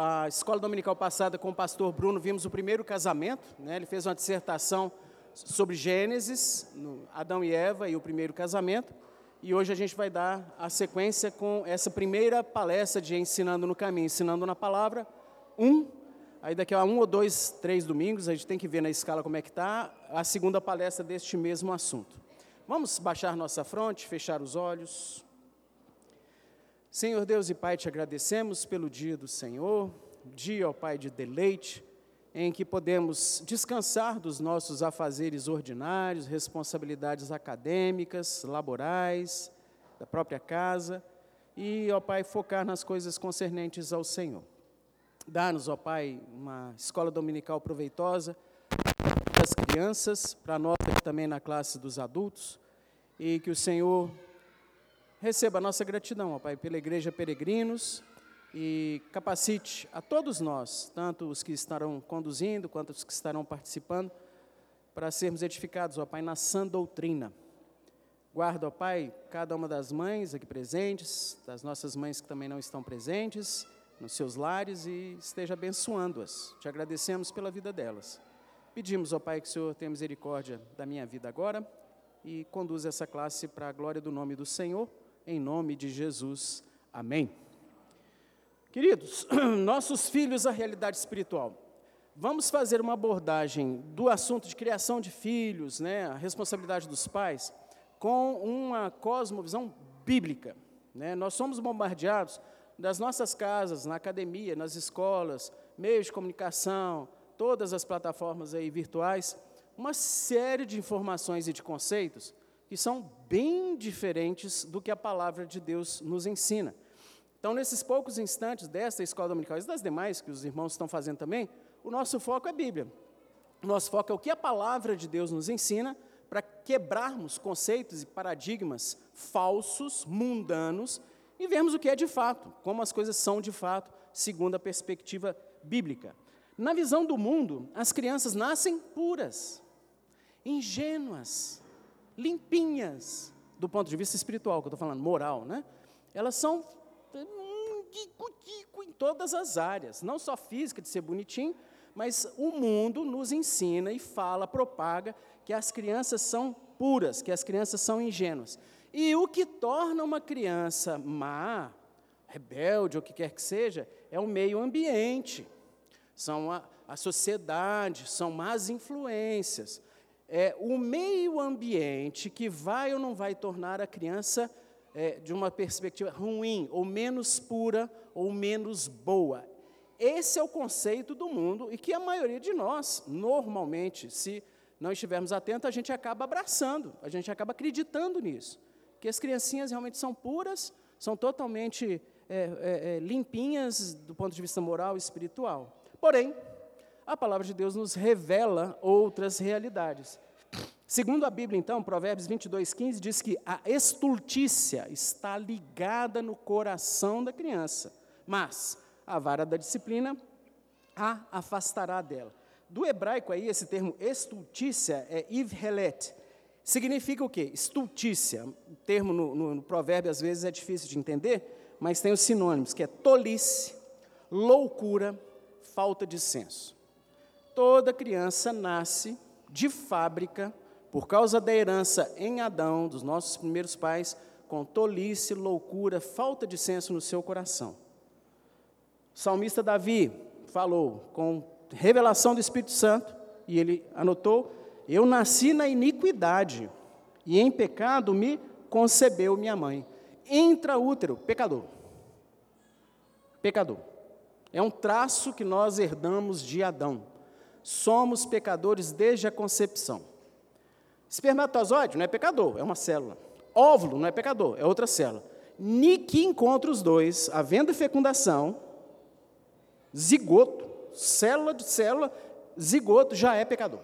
a escola dominical passada com o pastor Bruno, vimos o primeiro casamento, né? ele fez uma dissertação sobre Gênesis, Adão e Eva e o primeiro casamento, e hoje a gente vai dar a sequência com essa primeira palestra de Ensinando no Caminho, Ensinando na Palavra, um, aí daqui a um ou dois, três domingos, a gente tem que ver na escala como é que está, a segunda palestra deste mesmo assunto. Vamos baixar nossa fronte, fechar os olhos. Senhor Deus e Pai, te agradecemos pelo dia do Senhor, dia, ó Pai, de deleite, em que podemos descansar dos nossos afazeres ordinários, responsabilidades acadêmicas, laborais, da própria casa, e, ó Pai, focar nas coisas concernentes ao Senhor. Dá-nos, ó Pai, uma escola dominical proveitosa para as crianças, para nós também na classe dos adultos, e que o Senhor receba a nossa gratidão, ó Pai, pela Igreja Peregrinos e capacite a todos nós, tanto os que estarão conduzindo quanto os que estarão participando, para sermos edificados, ó Pai, na sã doutrina. Guarda, ó Pai, cada uma das mães aqui presentes, das nossas mães que também não estão presentes, nos seus lares e esteja abençoando-as. Te agradecemos pela vida delas. Pedimos, ó Pai, que o Senhor tenha misericórdia da minha vida agora e conduza essa classe para a glória do nome do Senhor em nome de Jesus. Amém. Queridos, nossos filhos, a realidade espiritual. Vamos fazer uma abordagem do assunto de criação de filhos, né, a responsabilidade dos pais, com uma cosmovisão bíblica. Né? Nós somos bombardeados das nossas casas, na academia, nas escolas, meios de comunicação, todas as plataformas aí virtuais, uma série de informações e de conceitos que são bem diferentes do que a palavra de Deus nos ensina. Então, nesses poucos instantes desta escola dominical e das demais que os irmãos estão fazendo também, o nosso foco é a Bíblia. O nosso foco é o que a palavra de Deus nos ensina para quebrarmos conceitos e paradigmas falsos, mundanos, e vermos o que é de fato, como as coisas são de fato, segundo a perspectiva bíblica. Na visão do mundo, as crianças nascem puras, ingênuas, limpinhas, do ponto de vista espiritual, que eu estou falando, moral, né? Elas são em todas as áreas, não só física, de ser bonitinho, mas o mundo nos ensina e fala, propaga que as crianças são puras, que as crianças são ingênuas. E o que torna uma criança má, rebelde, ou o que quer que seja, é o meio ambiente, são a, a sociedade, são más influências é, o meio ambiente que vai ou não vai tornar a criança é, de uma perspectiva ruim, ou menos pura, ou menos boa. Esse é o conceito do mundo e que a maioria de nós, normalmente, se não estivermos atentos, a gente acaba abraçando, a gente acaba acreditando nisso. Que as criancinhas realmente são puras, são totalmente é, é, é limpinhas do ponto de vista moral e espiritual. Porém, a palavra de Deus nos revela outras realidades. Segundo a Bíblia, então, Provérbios 22, 15 diz que a estultícia está ligada no coração da criança, mas a vara da disciplina a afastará dela. Do hebraico aí, esse termo estultícia é ivhelet. Significa o quê? Estultícia. O termo no, no, no provérbio às vezes é difícil de entender, mas tem os sinônimos, que é tolice, loucura, falta de senso. Toda criança nasce de fábrica, por causa da herança em Adão, dos nossos primeiros pais, com tolice, loucura, falta de senso no seu coração. O salmista Davi falou com revelação do Espírito Santo, e ele anotou: Eu nasci na iniquidade, e em pecado me concebeu minha mãe. Intraútero, pecador. Pecador. É um traço que nós herdamos de Adão somos pecadores desde a concepção. Espermatozoide não é pecador, é uma célula. Óvulo não é pecador, é outra célula. Ni que encontra os dois, havendo fecundação, zigoto, célula de célula, zigoto já é pecador.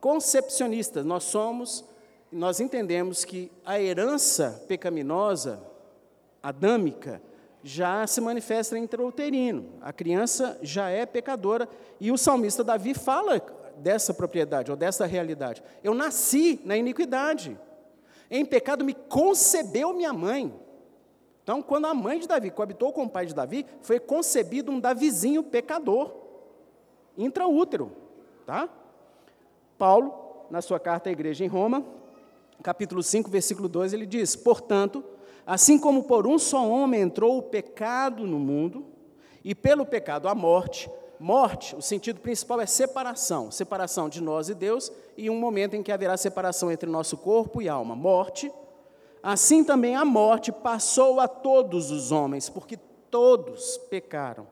Concepcionistas, nós somos, nós entendemos que a herança pecaminosa, adâmica, já se manifesta intrauterino. A criança já é pecadora e o salmista Davi fala dessa propriedade ou dessa realidade. Eu nasci na iniquidade. Em pecado me concebeu minha mãe. Então, quando a mãe de Davi coabitou com o pai de Davi, foi concebido um Davizinho pecador, intraútero, tá? Paulo, na sua carta à igreja em Roma, capítulo 5, versículo 2, ele diz: Portanto, assim como por um só homem entrou o pecado no mundo, e pelo pecado a morte, morte, o sentido principal é separação, separação de nós e Deus, e um momento em que haverá separação entre nosso corpo e alma, morte. Assim também a morte passou a todos os homens, porque todos pecaram.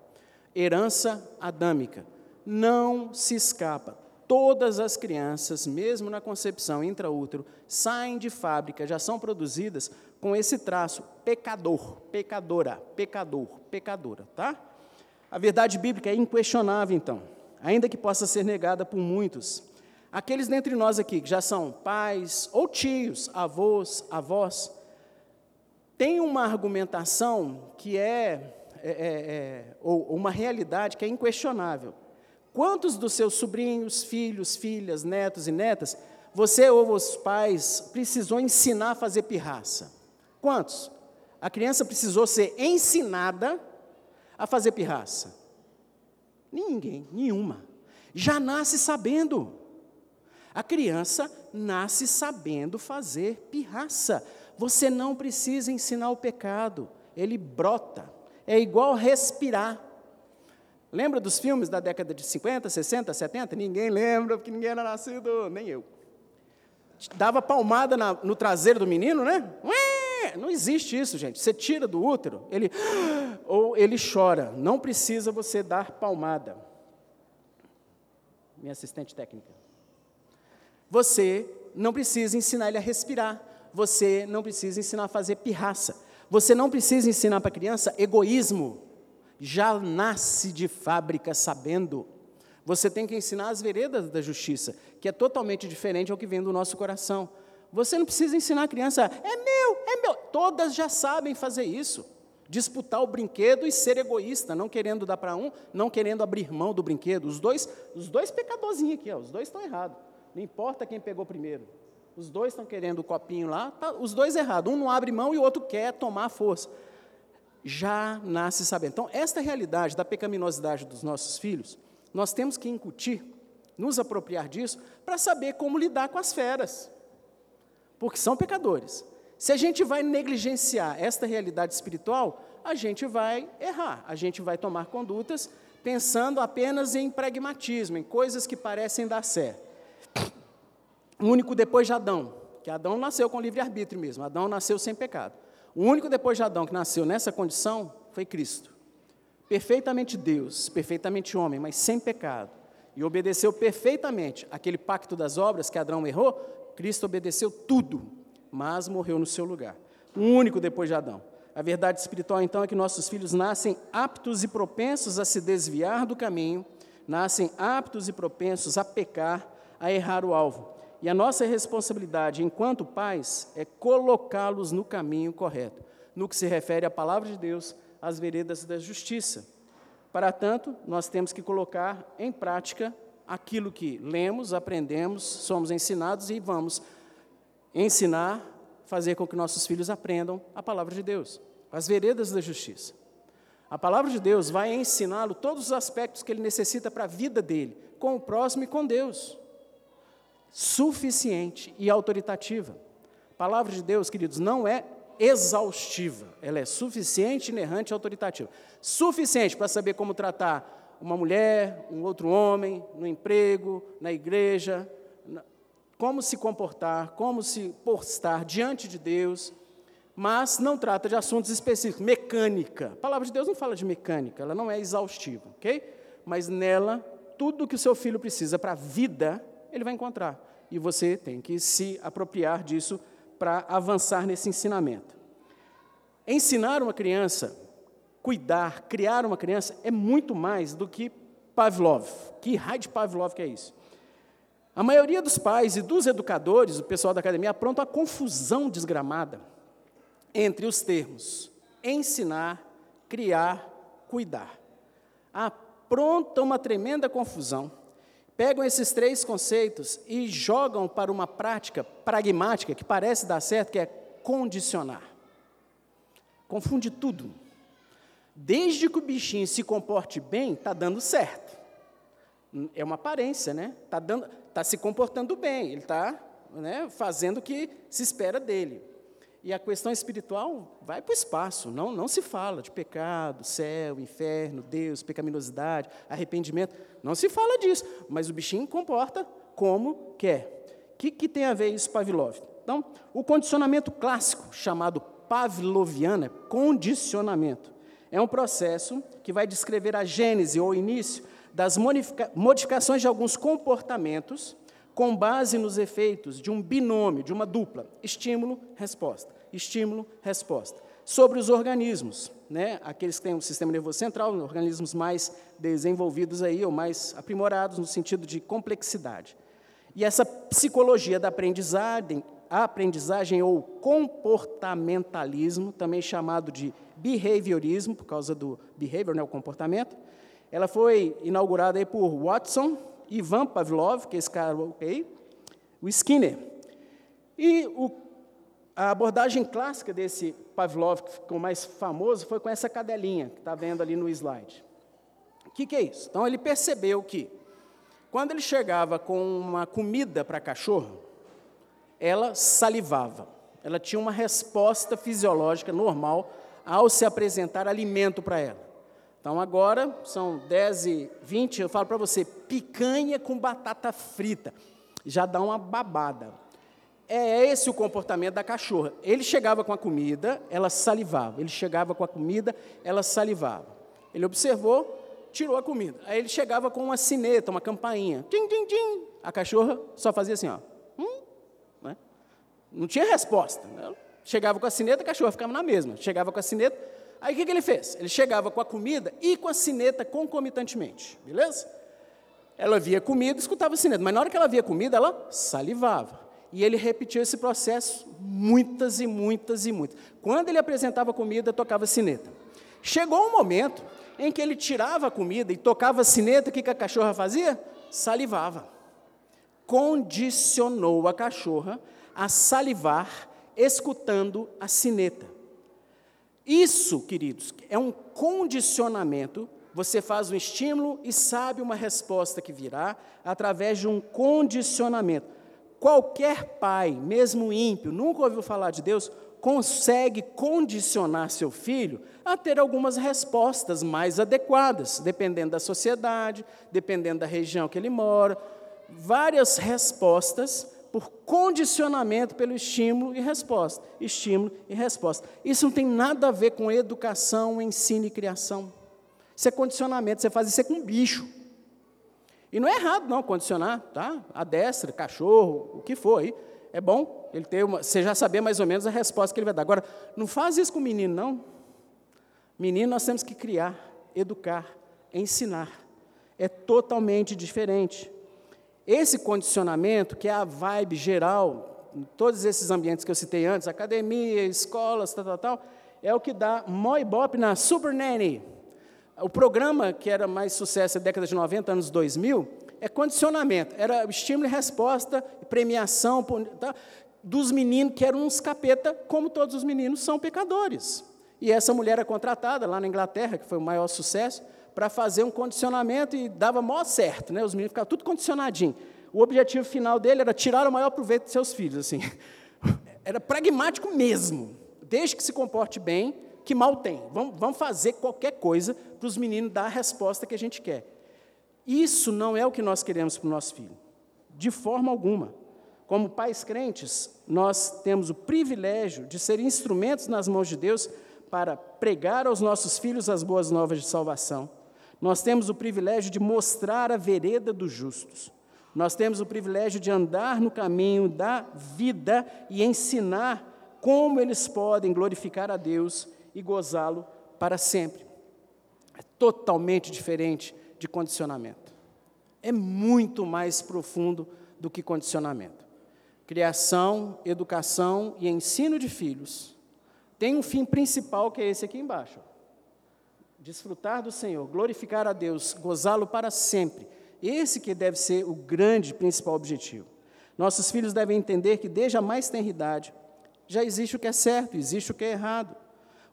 Herança adâmica. Não se escapa. Todas as crianças, mesmo na concepção intraútero, saem de fábrica, já são produzidas com esse traço pecador, pecadora, pecador, pecadora, tá? A verdade bíblica é inquestionável, então, ainda que possa ser negada por muitos. Aqueles dentre nós aqui que já são pais ou tios, avós, avós, têm uma argumentação que é, é, é, é ou uma realidade que é inquestionável. Quantos dos seus sobrinhos, filhos, filhas, netos e netas, você ou os pais precisou ensinar a fazer pirraça? Quantos? A criança precisou ser ensinada a fazer pirraça? Ninguém, nenhuma. Já nasce sabendo. A criança nasce sabendo fazer pirraça. Você não precisa ensinar o pecado, ele brota. É igual respirar. Lembra dos filmes da década de 50, 60, 70? Ninguém lembra, porque ninguém era nascido, nem eu. Dava palmada na, no traseiro do menino, né? Ué, não existe isso, gente. Você tira do útero, ele ou ele chora. Não precisa você dar palmada. Minha assistente técnica. Você não precisa ensinar ele a respirar. Você não precisa ensinar a fazer pirraça. Você não precisa ensinar para a criança egoísmo já nasce de fábrica sabendo. Você tem que ensinar as veredas da justiça, que é totalmente diferente ao que vem do nosso coração. Você não precisa ensinar a criança, é meu, é meu. Todas já sabem fazer isso. Disputar o brinquedo e ser egoísta, não querendo dar para um, não querendo abrir mão do brinquedo. Os dois, os dois pecadorzinhos aqui, ó, os dois estão errados. Não importa quem pegou primeiro. Os dois estão querendo o copinho lá, tá, os dois errados. Um não abre mão e o outro quer tomar a força já nasce sabendo. Então, esta realidade da pecaminosidade dos nossos filhos, nós temos que incutir, nos apropriar disso, para saber como lidar com as feras, porque são pecadores. Se a gente vai negligenciar esta realidade espiritual, a gente vai errar, a gente vai tomar condutas pensando apenas em pragmatismo, em coisas que parecem dar certo. O único depois de Adão, que Adão nasceu com livre-arbítrio mesmo, Adão nasceu sem pecado. O único depois de Adão que nasceu nessa condição foi Cristo. Perfeitamente Deus, perfeitamente homem, mas sem pecado. E obedeceu perfeitamente aquele pacto das obras que Adão errou. Cristo obedeceu tudo, mas morreu no seu lugar. O único depois de Adão. A verdade espiritual, então, é que nossos filhos nascem aptos e propensos a se desviar do caminho, nascem aptos e propensos a pecar, a errar o alvo. E a nossa responsabilidade enquanto pais é colocá-los no caminho correto, no que se refere à palavra de Deus, às veredas da justiça. Para tanto, nós temos que colocar em prática aquilo que lemos, aprendemos, somos ensinados e vamos ensinar, fazer com que nossos filhos aprendam a palavra de Deus, as veredas da justiça. A palavra de Deus vai ensiná-lo todos os aspectos que ele necessita para a vida dele, com o próximo e com Deus suficiente e autoritativa. A palavra de Deus, queridos, não é exaustiva, ela é suficiente, inerrante e autoritativa. Suficiente para saber como tratar uma mulher, um outro homem, no emprego, na igreja, como se comportar, como se postar diante de Deus, mas não trata de assuntos específicos, mecânica. A palavra de Deus não fala de mecânica, ela não é exaustiva, ok? Mas nela, tudo que o seu filho precisa para a vida, ele vai encontrar. E você tem que se apropriar disso para avançar nesse ensinamento. Ensinar uma criança, cuidar, criar uma criança é muito mais do que Pavlov. Que raio de Pavlov que é isso? A maioria dos pais e dos educadores, o pessoal da academia, apronta a confusão desgramada entre os termos ensinar, criar, cuidar. Apronta uma tremenda confusão pegam esses três conceitos e jogam para uma prática pragmática que parece dar certo, que é condicionar. Confunde tudo. Desde que o bichinho se comporte bem, está dando certo. É uma aparência, né? Está tá se comportando bem, ele está né, fazendo o que se espera dele. E a questão espiritual vai para o espaço, não, não se fala de pecado, céu, inferno, Deus, pecaminosidade, arrependimento, não se fala disso, mas o bichinho comporta como quer. O que, que tem a ver isso, Pavlov? Então, o condicionamento clássico, chamado pavloviano, é condicionamento. É um processo que vai descrever a gênese ou início das modificações de alguns comportamentos com base nos efeitos de um binômio, de uma dupla, estímulo-resposta, estímulo-resposta. Sobre os organismos, né, aqueles que têm um sistema nervoso central, organismos mais desenvolvidos aí, ou mais aprimorados no sentido de complexidade. E essa psicologia da aprendizagem, aprendizagem ou comportamentalismo, também chamado de behaviorismo, por causa do behavior, né, o comportamento, ela foi inaugurada aí por Watson Ivan Pavlov, que é esse cara, ok, o Skinner. E o, a abordagem clássica desse Pavlov, que ficou mais famoso, foi com essa cadelinha que está vendo ali no slide. O que, que é isso? Então, ele percebeu que, quando ele chegava com uma comida para cachorro, ela salivava. Ela tinha uma resposta fisiológica normal ao se apresentar alimento para ela. Então agora são 10 e 20, eu falo para você, picanha com batata frita. Já dá uma babada. É esse o comportamento da cachorra. Ele chegava com a comida, ela salivava. Ele chegava com a comida, ela salivava. Ele observou, tirou a comida. Aí ele chegava com uma sineta, uma campainha. Tim, tim, tim. A cachorra só fazia assim, ó. Hum? Né? Não tinha resposta. Chegava com a sineta, a cachorra ficava na mesma. Chegava com a sineta, Aí o que, que ele fez? Ele chegava com a comida e com a sineta concomitantemente, beleza? Ela via comida, escutava a sineta, mas na hora que ela via comida, ela salivava. E ele repetiu esse processo muitas e muitas e muitas. Quando ele apresentava comida, tocava sineta. Chegou um momento em que ele tirava a comida e tocava a sineta, o que, que a cachorra fazia? Salivava. Condicionou a cachorra a salivar, escutando a sineta. Isso, queridos, é um condicionamento. Você faz um estímulo e sabe uma resposta que virá através de um condicionamento. Qualquer pai, mesmo ímpio, nunca ouviu falar de Deus, consegue condicionar seu filho a ter algumas respostas mais adequadas, dependendo da sociedade, dependendo da região que ele mora, várias respostas por condicionamento pelo estímulo e resposta. Estímulo e resposta. Isso não tem nada a ver com educação, ensino e criação. Isso é condicionamento, você faz isso é com bicho. E não é errado, não, condicionar, tá? A destra, cachorro, o que for aí. É bom ele ter uma, você já saber mais ou menos a resposta que ele vai dar. Agora, não faz isso com o menino, não. Menino nós temos que criar, educar, ensinar. É totalmente diferente. Esse condicionamento, que é a vibe geral, em todos esses ambientes que eu citei antes, academia, escolas, tal, tal, tal, é o que dá moibop na Super Nanny. O programa que era mais sucesso na década de 90, anos 2000, é condicionamento. Era estímulo e resposta, premiação tá, dos meninos que eram uns capeta, como todos os meninos são pecadores. E essa mulher é contratada lá na Inglaterra, que foi o maior sucesso, para fazer um condicionamento e dava mó certo, né? Os meninos ficavam tudo condicionadinho. O objetivo final dele era tirar o maior proveito de seus filhos, assim. Era pragmático mesmo. Desde que se comporte bem, que mal tem. Vamos, vamos fazer qualquer coisa para os meninos dar a resposta que a gente quer. Isso não é o que nós queremos para o nosso filho. De forma alguma. Como pais crentes, nós temos o privilégio de ser instrumentos nas mãos de Deus para pregar aos nossos filhos as boas novas de salvação nós temos o privilégio de mostrar a vereda dos justos. Nós temos o privilégio de andar no caminho da vida e ensinar como eles podem glorificar a Deus e gozá-lo para sempre. É totalmente diferente de condicionamento. É muito mais profundo do que condicionamento. Criação, educação e ensino de filhos tem um fim principal que é esse aqui embaixo desfrutar do Senhor, glorificar a Deus, gozá-lo para sempre. Esse que deve ser o grande principal objetivo. Nossos filhos devem entender que desde a mais tenra idade já existe o que é certo, existe o que é errado.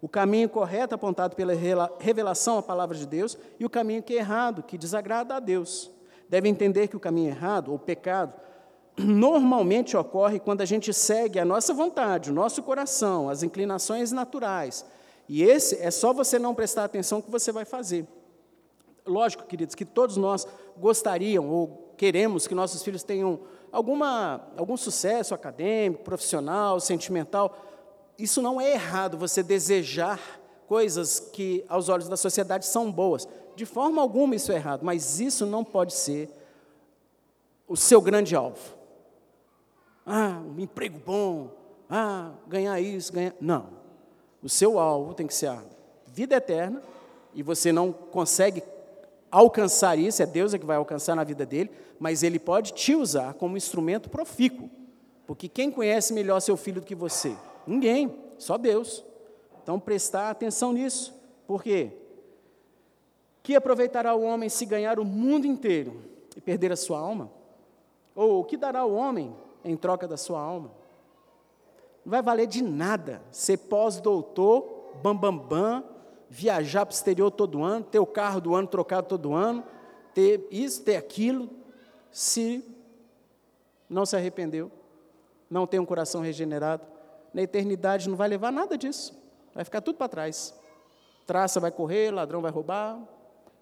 O caminho correto apontado pela revelação à palavra de Deus e o caminho que é errado, que desagrada a Deus. Deve entender que o caminho errado, ou pecado, normalmente ocorre quando a gente segue a nossa vontade, o nosso coração, as inclinações naturais. E esse é só você não prestar atenção que você vai fazer. Lógico, queridos, que todos nós gostariam ou queremos que nossos filhos tenham alguma, algum sucesso acadêmico, profissional, sentimental. Isso não é errado, você desejar coisas que, aos olhos da sociedade, são boas. De forma alguma isso é errado, mas isso não pode ser o seu grande alvo. Ah, um emprego bom, ah, ganhar isso, ganhar. Não. O seu alvo tem que ser a vida eterna, e você não consegue alcançar isso, é Deus é que vai alcançar na vida dele, mas ele pode te usar como instrumento profícuo. Porque quem conhece melhor seu filho do que você? Ninguém, só Deus. Então prestar atenção nisso. Por quê? Que aproveitará o homem se ganhar o mundo inteiro e perder a sua alma? Ou o que dará o homem em troca da sua alma? Não vai valer de nada ser pós-doutor, bambambam, bam, bam, viajar para o exterior todo ano, ter o carro do ano trocado todo ano, ter isso, ter aquilo, se não se arrependeu, não tem um coração regenerado, na eternidade não vai levar nada disso, vai ficar tudo para trás. Traça vai correr, ladrão vai roubar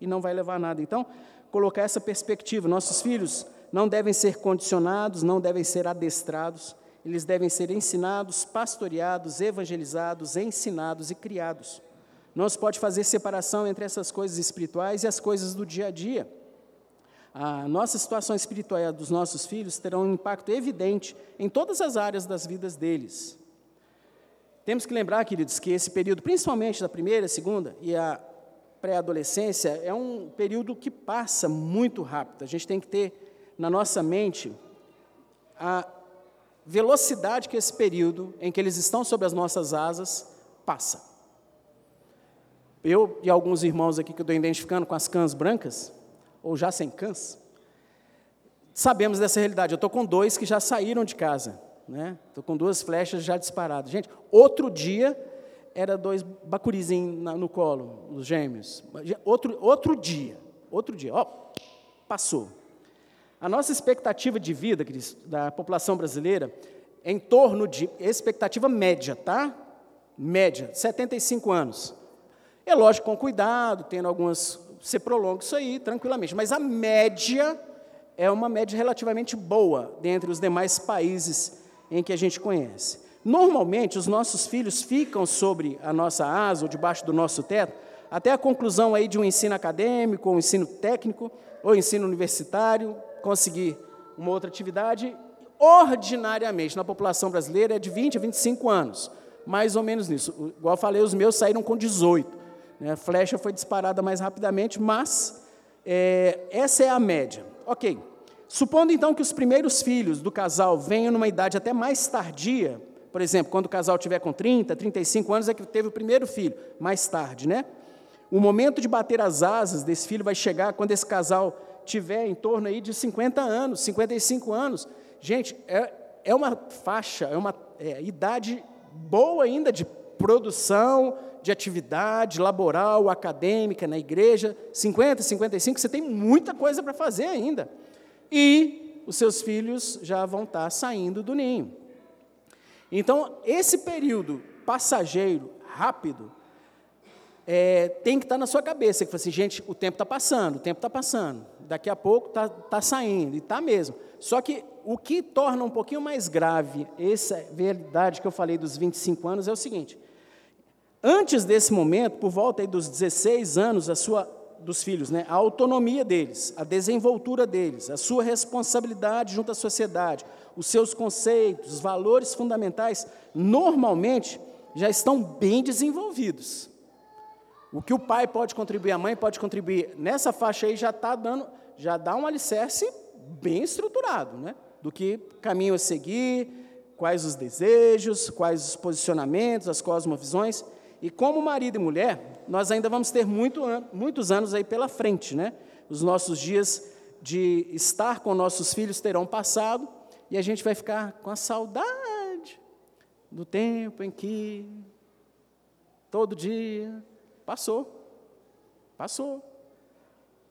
e não vai levar nada. Então, colocar essa perspectiva, nossos filhos não devem ser condicionados, não devem ser adestrados, eles devem ser ensinados, pastoreados, evangelizados, ensinados e criados. Não se pode fazer separação entre essas coisas espirituais e as coisas do dia a dia. A nossa situação espiritual dos nossos filhos terão um impacto evidente em todas as áreas das vidas deles. Temos que lembrar, queridos, que esse período, principalmente da primeira, segunda e a pré-adolescência, é um período que passa muito rápido. A gente tem que ter na nossa mente a velocidade que esse período em que eles estão sob as nossas asas passa. Eu e alguns irmãos aqui que eu estou identificando com as cãs brancas, ou já sem cãs, sabemos dessa realidade. Eu estou com dois que já saíram de casa, né? Estou com duas flechas já disparadas. Gente, outro dia era dois bacurizinhos no colo, os gêmeos. Outro, outro dia, outro dia, ó, passou. A nossa expectativa de vida, da população brasileira, é em torno de expectativa média, tá? Média, 75 anos. É lógico, com cuidado, tendo algumas. Você prolonga isso aí tranquilamente, mas a média é uma média relativamente boa dentre os demais países em que a gente conhece. Normalmente, os nossos filhos ficam sobre a nossa asa ou debaixo do nosso teto até a conclusão aí de um ensino acadêmico, ou um ensino técnico, ou ensino universitário, conseguir uma outra atividade. Ordinariamente, na população brasileira, é de 20 a 25 anos, mais ou menos nisso. Igual eu falei, os meus saíram com 18. Né? A flecha foi disparada mais rapidamente, mas é, essa é a média. Ok. Supondo então que os primeiros filhos do casal venham numa idade até mais tardia, por exemplo, quando o casal tiver com 30, 35 anos é que teve o primeiro filho, mais tarde, né? O momento de bater as asas desse filho vai chegar quando esse casal tiver em torno aí de 50 anos, 55 anos. Gente, é, é uma faixa, é uma é, idade boa ainda de produção, de atividade laboral, acadêmica, na igreja, 50, 55, você tem muita coisa para fazer ainda. E os seus filhos já vão estar saindo do ninho. Então, esse período passageiro, rápido, é, tem que estar na sua cabeça, que fala assim, gente, o tempo está passando, o tempo está passando, daqui a pouco está tá saindo, e está mesmo. Só que o que torna um pouquinho mais grave essa verdade que eu falei dos 25 anos é o seguinte, Antes desse momento, por volta dos 16 anos, a sua dos filhos, né? a autonomia deles, a desenvoltura deles, a sua responsabilidade junto à sociedade, os seus conceitos, os valores fundamentais, normalmente já estão bem desenvolvidos. O que o pai pode contribuir, a mãe pode contribuir, nessa faixa aí já está dando, já dá um alicerce bem estruturado, né? do que caminho a seguir, quais os desejos, quais os posicionamentos, as cosmovisões. E como marido e mulher, nós ainda vamos ter muito, muitos anos aí pela frente, né? Os nossos dias de estar com nossos filhos terão passado e a gente vai ficar com a saudade do tempo em que todo dia. Passou. Passou.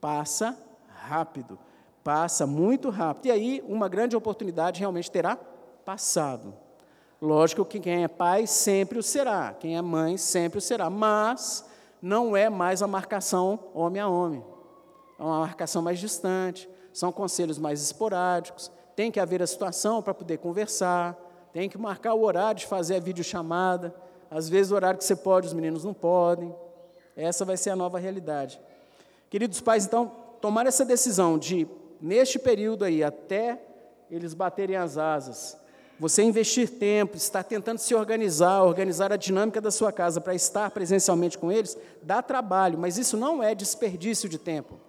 Passa rápido. Passa muito rápido. E aí, uma grande oportunidade realmente terá passado. Lógico que quem é pai sempre o será, quem é mãe sempre o será, mas não é mais a marcação homem a homem. É uma marcação mais distante, são conselhos mais esporádicos, tem que haver a situação para poder conversar, tem que marcar o horário de fazer a videochamada, às vezes o horário que você pode, os meninos não podem. Essa vai ser a nova realidade. Queridos pais, então, tomar essa decisão de, neste período aí, até eles baterem as asas, você investir tempo, estar tentando se organizar, organizar a dinâmica da sua casa para estar presencialmente com eles, dá trabalho, mas isso não é desperdício de tempo.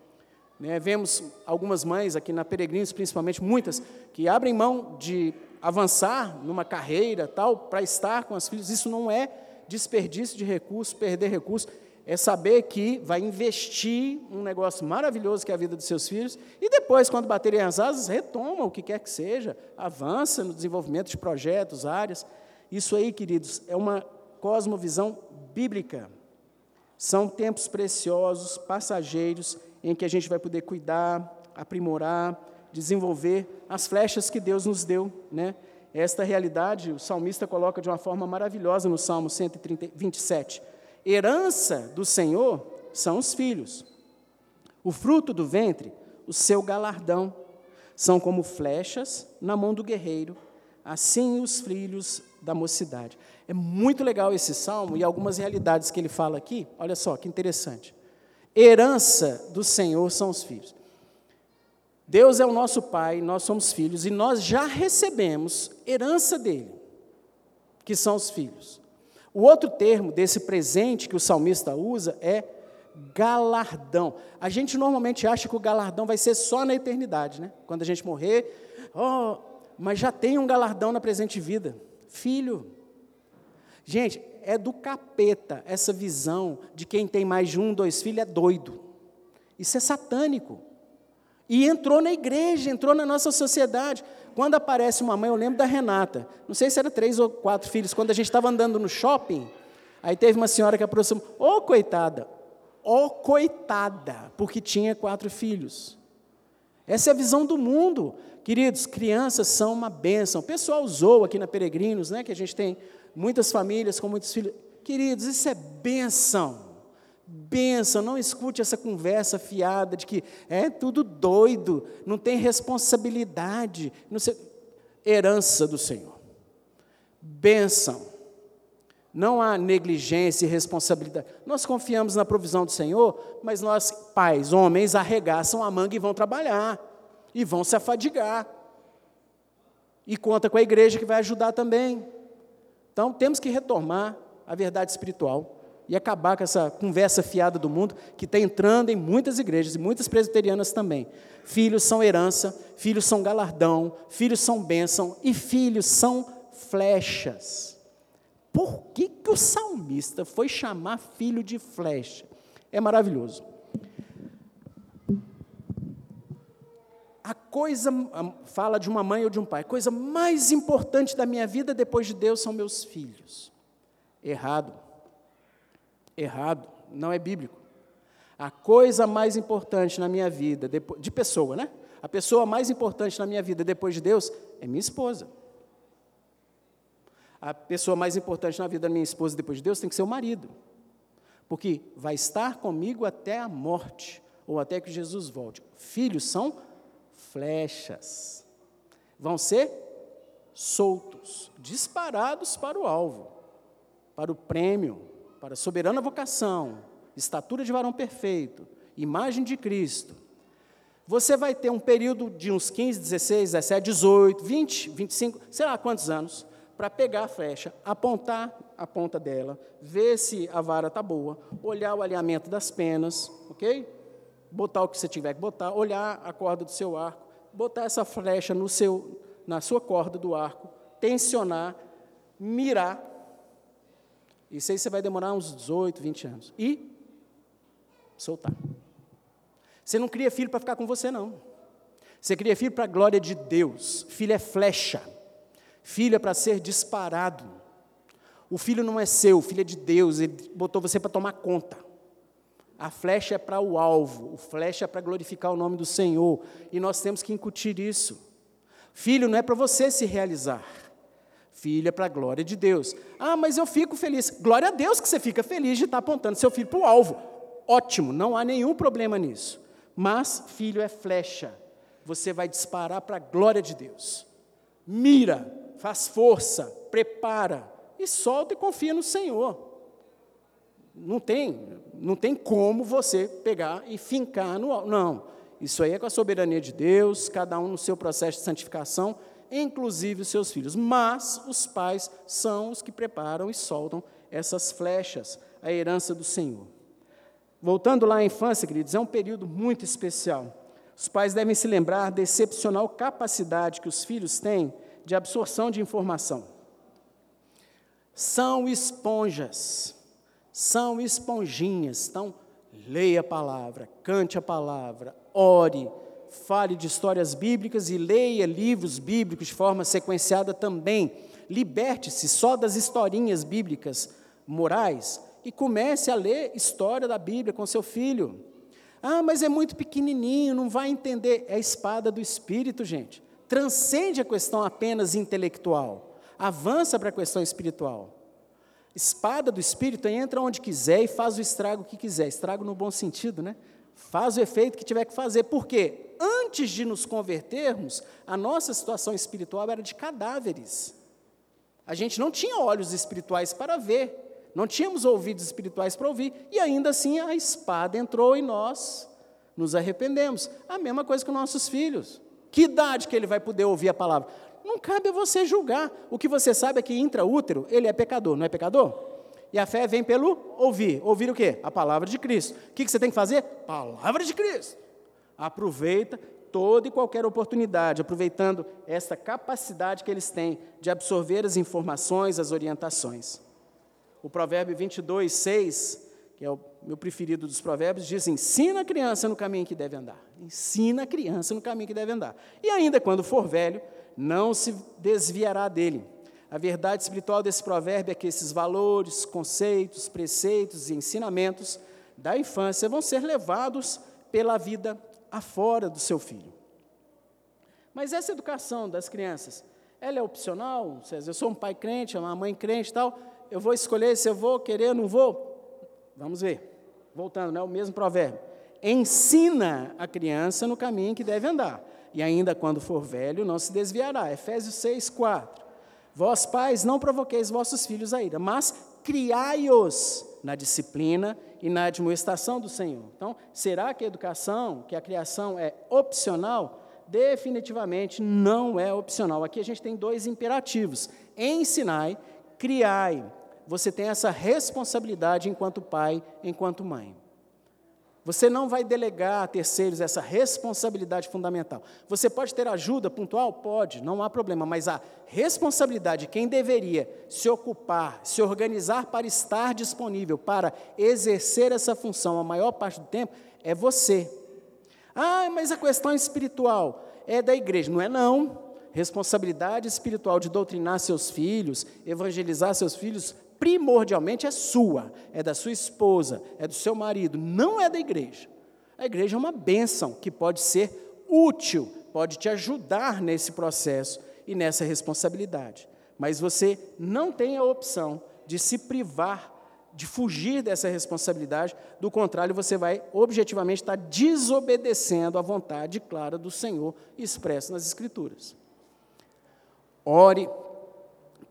Né, vemos algumas mães aqui na Peregrinos, principalmente muitas, que abrem mão de avançar numa carreira tal para estar com as filhas. Isso não é desperdício de recursos, perder recursos. É saber que vai investir um negócio maravilhoso que é a vida dos seus filhos e depois, quando baterem as asas, retoma o que quer que seja, avança no desenvolvimento de projetos, áreas. Isso aí, queridos, é uma cosmovisão bíblica. São tempos preciosos, passageiros em que a gente vai poder cuidar, aprimorar, desenvolver as flechas que Deus nos deu, né? Esta realidade o salmista coloca de uma forma maravilhosa no Salmo 127. Herança do Senhor são os filhos. O fruto do ventre, o seu galardão, são como flechas na mão do guerreiro, assim os filhos da mocidade. É muito legal esse salmo e algumas realidades que ele fala aqui. Olha só que interessante. Herança do Senhor são os filhos. Deus é o nosso Pai, nós somos filhos e nós já recebemos herança dele, que são os filhos. O outro termo desse presente que o salmista usa é galardão. A gente normalmente acha que o galardão vai ser só na eternidade, né? Quando a gente morrer, oh, mas já tem um galardão na presente vida. Filho. Gente, é do capeta essa visão de quem tem mais de um, dois filhos é doido. Isso é satânico. E entrou na igreja, entrou na nossa sociedade. Quando aparece uma mãe, eu lembro da Renata, não sei se era três ou quatro filhos, quando a gente estava andando no shopping, aí teve uma senhora que aproximou, ô oh, coitada, ô oh, coitada, porque tinha quatro filhos. Essa é a visão do mundo. Queridos, crianças são uma bênção. O pessoal usou aqui na Peregrinos, né, que a gente tem muitas famílias com muitos filhos. Queridos, isso é bênção. Bênção, não escute essa conversa fiada de que é tudo doido, não tem responsabilidade, não sei. herança do Senhor. Bênção. Não há negligência e responsabilidade. Nós confiamos na provisão do Senhor, mas nós, pais, homens, arregaçam a manga e vão trabalhar, e vão se afadigar. E conta com a igreja que vai ajudar também. Então, temos que retomar a verdade espiritual e acabar com essa conversa fiada do mundo que está entrando em muitas igrejas e muitas presbiterianas também. Filhos são herança, filhos são galardão, filhos são bênção e filhos são flechas. Por que, que o salmista foi chamar filho de flecha? É maravilhoso. a coisa, fala de uma mãe ou de um pai, a coisa mais importante da minha vida depois de Deus são meus filhos. Errado. Errado. Não é bíblico. A coisa mais importante na minha vida, de pessoa, né? A pessoa mais importante na minha vida depois de Deus é minha esposa. A pessoa mais importante na vida da minha esposa depois de Deus tem que ser o marido. Porque vai estar comigo até a morte, ou até que Jesus volte. Filhos são flechas. Vão ser soltos, disparados para o alvo, para o prêmio, para soberana vocação, estatura de varão perfeito, imagem de Cristo. Você vai ter um período de uns 15, 16, 17, 18, 20, 25, sei lá quantos anos, para pegar a flecha, apontar a ponta dela, ver se a vara está boa, olhar o alinhamento das penas, ok? Botar o que você tiver que botar, olhar a corda do seu arco, botar essa flecha no seu, na sua corda do arco, tensionar, mirar. Isso aí você vai demorar uns 18, 20 anos. E soltar. Você não cria filho para ficar com você, não. Você cria filho para a glória de Deus. Filho é flecha. Filho é para ser disparado. O filho não é seu, o filho é de Deus, ele botou você para tomar conta. A flecha é para o alvo, o flecha é para glorificar o nome do Senhor, e nós temos que incutir isso. Filho não é para você se realizar, filho é para a glória de Deus. Ah, mas eu fico feliz. Glória a Deus que você fica feliz de estar apontando seu filho para o alvo. Ótimo, não há nenhum problema nisso. Mas filho é flecha, você vai disparar para a glória de Deus. Mira, faz força, prepara e solta e confia no Senhor. Não tem, não tem como você pegar e fincar no não. Isso aí é com a soberania de Deus, cada um no seu processo de santificação, inclusive os seus filhos. Mas os pais são os que preparam e soltam essas flechas, a herança do Senhor. Voltando lá à infância, queridos, é um período muito especial. Os pais devem se lembrar da excepcional capacidade que os filhos têm de absorção de informação. São esponjas são esponjinhas. Então, leia a palavra, cante a palavra, ore, fale de histórias bíblicas e leia livros bíblicos de forma sequenciada também. Liberte-se só das historinhas bíblicas morais e comece a ler história da Bíblia com seu filho. Ah, mas é muito pequenininho, não vai entender. É a espada do Espírito, gente. Transcende a questão apenas intelectual. Avança para a questão espiritual. Espada do Espírito entra onde quiser e faz o estrago que quiser. Estrago no bom sentido, né? Faz o efeito que tiver que fazer. Por quê? Antes de nos convertermos, a nossa situação espiritual era de cadáveres. A gente não tinha olhos espirituais para ver, não tínhamos ouvidos espirituais para ouvir, e ainda assim a espada entrou e nós nos arrependemos. A mesma coisa com nossos filhos. Que idade que ele vai poder ouvir a palavra? Não cabe a você julgar. O que você sabe é que intraútero ele é pecador, não é pecador? E a fé vem pelo ouvir. Ouvir o quê? A palavra de Cristo. O que você tem que fazer? Palavra de Cristo. Aproveita toda e qualquer oportunidade, aproveitando essa capacidade que eles têm de absorver as informações, as orientações. O provérbio 22, 6, que é o meu preferido dos provérbios, diz: ensina a criança no caminho que deve andar. Ensina a criança no caminho que deve andar. E ainda quando for velho, não se desviará dele. A verdade espiritual desse provérbio é que esses valores, conceitos, preceitos e ensinamentos da infância vão ser levados pela vida afora do seu filho. Mas essa educação das crianças, ela é opcional? Eu sou um pai crente, uma mãe crente e tal, eu vou escolher se eu vou querer ou não vou? Vamos ver. Voltando, né, o mesmo provérbio. Ensina a criança no caminho que deve andar e ainda quando for velho, não se desviará. Efésios 6, 4. Vós, pais, não provoqueis vossos filhos a ira, mas criai-os na disciplina e na admoestação do Senhor. Então, será que a educação, que a criação é opcional? Definitivamente não é opcional. Aqui a gente tem dois imperativos: ensinai, criai. Você tem essa responsabilidade enquanto pai, enquanto mãe. Você não vai delegar a terceiros essa responsabilidade fundamental. Você pode ter ajuda pontual? Pode, não há problema, mas a responsabilidade, quem deveria se ocupar, se organizar para estar disponível, para exercer essa função a maior parte do tempo, é você. Ah, mas a questão espiritual é da igreja. Não é, não. Responsabilidade espiritual de doutrinar seus filhos, evangelizar seus filhos, primordialmente é sua, é da sua esposa, é do seu marido, não é da igreja. A igreja é uma bênção que pode ser útil, pode te ajudar nesse processo e nessa responsabilidade. Mas você não tem a opção de se privar, de fugir dessa responsabilidade, do contrário, você vai objetivamente estar desobedecendo à vontade clara do Senhor expressa nas Escrituras. Ore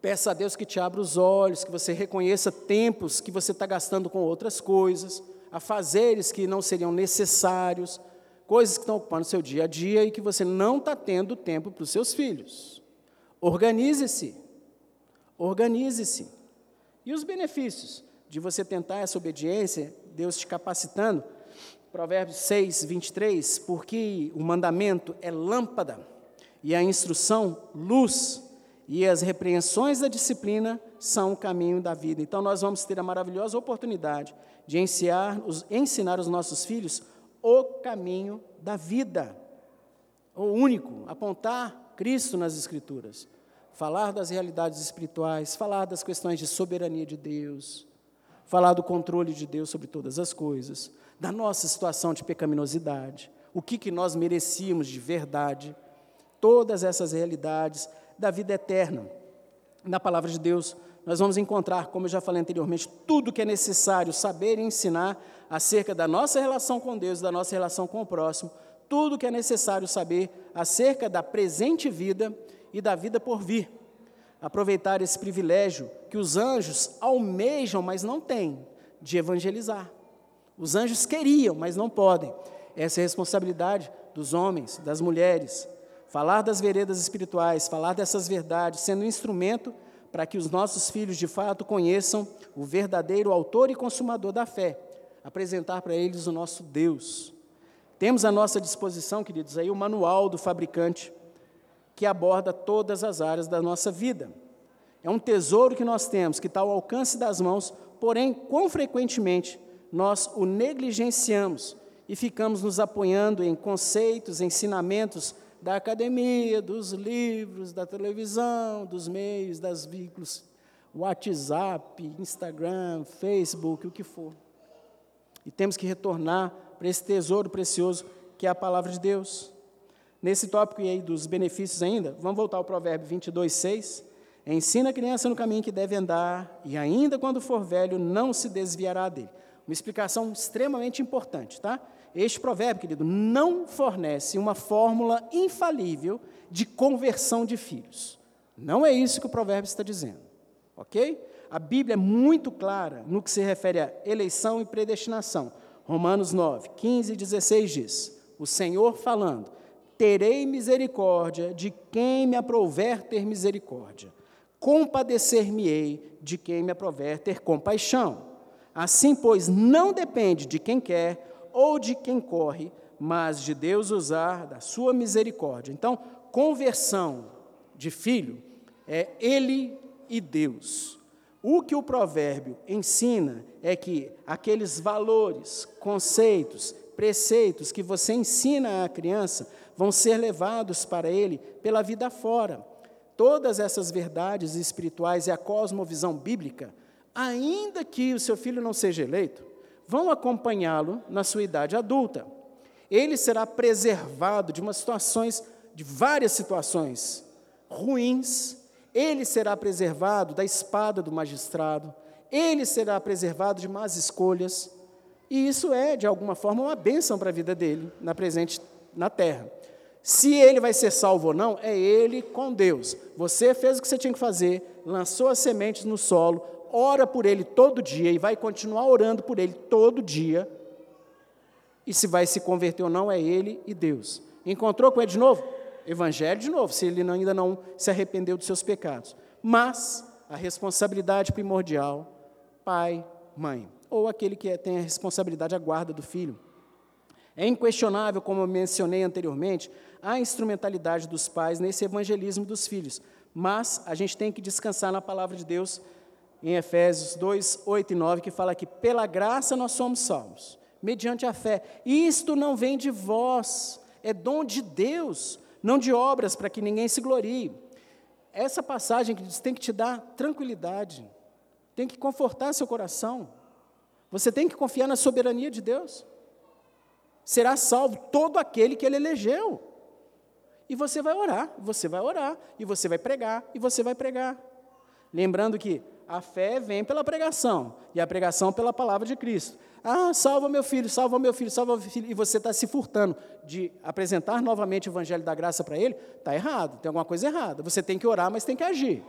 Peça a Deus que te abra os olhos, que você reconheça tempos que você está gastando com outras coisas, a fazeres que não seriam necessários, coisas que estão ocupando seu dia a dia e que você não está tendo tempo para os seus filhos. Organize-se. Organize-se. E os benefícios de você tentar essa obediência, Deus te capacitando? Provérbios 6, 23, porque o mandamento é lâmpada e a instrução luz e as repreensões da disciplina são o caminho da vida. Então, nós vamos ter a maravilhosa oportunidade de ensinar os, ensinar os nossos filhos o caminho da vida. O único, apontar Cristo nas Escrituras. falar das realidades espirituais, falar das questões de soberania de Deus, falar do controle de Deus sobre todas as coisas, da nossa situação de pecaminosidade, o que, que nós merecíamos de verdade, todas essas realidades da vida eterna. Na palavra de Deus, nós vamos encontrar, como eu já falei anteriormente, tudo que é necessário saber e ensinar acerca da nossa relação com Deus, da nossa relação com o próximo, tudo que é necessário saber acerca da presente vida e da vida por vir. Aproveitar esse privilégio que os anjos almejam, mas não têm, de evangelizar. Os anjos queriam, mas não podem. Essa é a responsabilidade dos homens, das mulheres. Falar das veredas espirituais, falar dessas verdades, sendo um instrumento para que os nossos filhos de fato conheçam o verdadeiro autor e consumador da fé, apresentar para eles o nosso Deus. Temos à nossa disposição, queridos, aí o manual do fabricante, que aborda todas as áreas da nossa vida. É um tesouro que nós temos, que está ao alcance das mãos, porém, quão frequentemente nós o negligenciamos e ficamos nos apoiando em conceitos, ensinamentos da academia, dos livros, da televisão, dos meios, das veículos, WhatsApp, Instagram, Facebook, o que for. E temos que retornar para esse tesouro precioso que é a palavra de Deus. Nesse tópico aí dos benefícios ainda, vamos voltar ao provérbio 22, 6. Ensina a criança no caminho que deve andar, e ainda quando for velho, não se desviará dele. Uma explicação extremamente importante, tá? Este provérbio, querido, não fornece uma fórmula infalível de conversão de filhos. Não é isso que o provérbio está dizendo, ok? A Bíblia é muito clara no que se refere a eleição e predestinação. Romanos 9, 15 e 16 diz: O Senhor falando, terei misericórdia de quem me aprouver ter misericórdia, compadecer-me-ei de quem me aprouver ter compaixão. Assim, pois, não depende de quem quer ou de quem corre, mas de Deus usar da sua misericórdia. Então, conversão de filho é ele e Deus. O que o provérbio ensina é que aqueles valores, conceitos, preceitos que você ensina à criança vão ser levados para ele pela vida fora. Todas essas verdades espirituais e a cosmovisão bíblica, ainda que o seu filho não seja eleito, vão acompanhá-lo na sua idade adulta. Ele será preservado de umas situações, de várias situações ruins, ele será preservado da espada do magistrado, ele será preservado de más escolhas, e isso é, de alguma forma, uma bênção para a vida dele, na presente na terra. Se ele vai ser salvo ou não, é ele com Deus. Você fez o que você tinha que fazer, lançou as sementes no solo, ora por ele todo dia e vai continuar orando por ele todo dia. E se vai se converter ou não é ele e Deus. Encontrou com ele de novo? Evangelho de novo, se ele ainda não se arrependeu dos seus pecados. Mas a responsabilidade primordial, pai, mãe, ou aquele que é, tem a responsabilidade, a guarda do filho. É inquestionável, como eu mencionei anteriormente, a instrumentalidade dos pais nesse evangelismo dos filhos. Mas a gente tem que descansar na palavra de Deus em Efésios 2, 8 e 9, que fala que pela graça nós somos salvos, mediante a fé. Isto não vem de vós, é dom de Deus, não de obras, para que ninguém se glorie. Essa passagem que diz, tem que te dar tranquilidade, tem que confortar seu coração. Você tem que confiar na soberania de Deus. Será salvo todo aquele que ele elegeu. E você vai orar, você vai orar, e você vai pregar, e você vai pregar. Lembrando que a fé vem pela pregação, e a pregação pela palavra de Cristo. Ah, salva meu filho, salva meu filho, salva meu filho, e você está se furtando de apresentar novamente o Evangelho da Graça para ele, está errado, tem alguma coisa errada. Você tem que orar, mas tem que agir.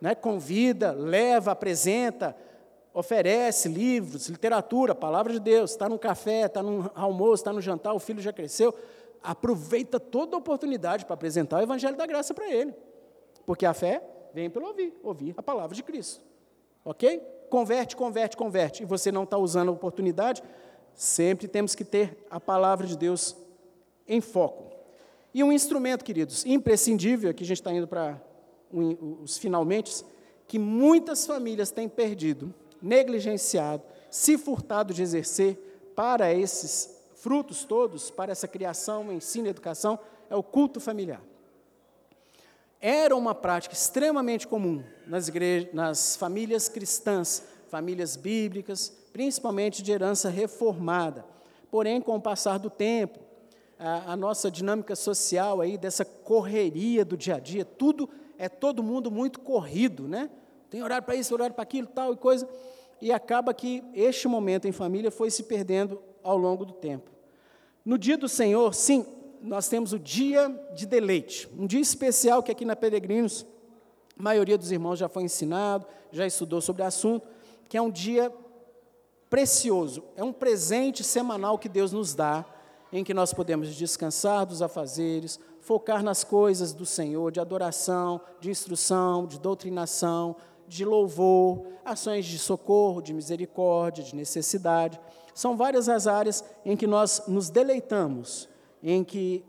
Né? Convida, leva, apresenta, oferece livros, literatura, palavra de Deus, está no café, está no almoço, está no jantar, o filho já cresceu. Aproveita toda a oportunidade para apresentar o Evangelho da Graça para ele, porque a fé Vem pelo ouvir, ouvir a palavra de Cristo. Ok? Converte, converte, converte. E você não está usando a oportunidade, sempre temos que ter a palavra de Deus em foco. E um instrumento, queridos, imprescindível, que a gente está indo para os finalmente, que muitas famílias têm perdido, negligenciado, se furtado de exercer para esses frutos todos, para essa criação, ensino e educação, é o culto familiar. Era uma prática extremamente comum nas, igrejas, nas famílias cristãs, famílias bíblicas, principalmente de herança reformada. Porém, com o passar do tempo, a, a, nossa dinâmica social aí, dessa correria do dia a dia, tudo é todo mundo muito corrido, né? Tem horário para isso, horário para aquilo, tal e coisa. E acaba que este momento em família foi se perdendo ao longo do tempo. No dia do Senhor, sim, nós temos o dia de deleite, um dia especial que aqui na Peregrinos, a maioria dos irmãos já foi ensinado, já estudou sobre o assunto, que é um dia precioso, é um presente semanal que Deus nos dá, em que nós podemos descansar dos afazeres, focar nas coisas do Senhor, de adoração, de instrução, de doutrinação, de louvor, ações de socorro, de misericórdia, de necessidade. São várias as áreas em que nós nos deleitamos, em que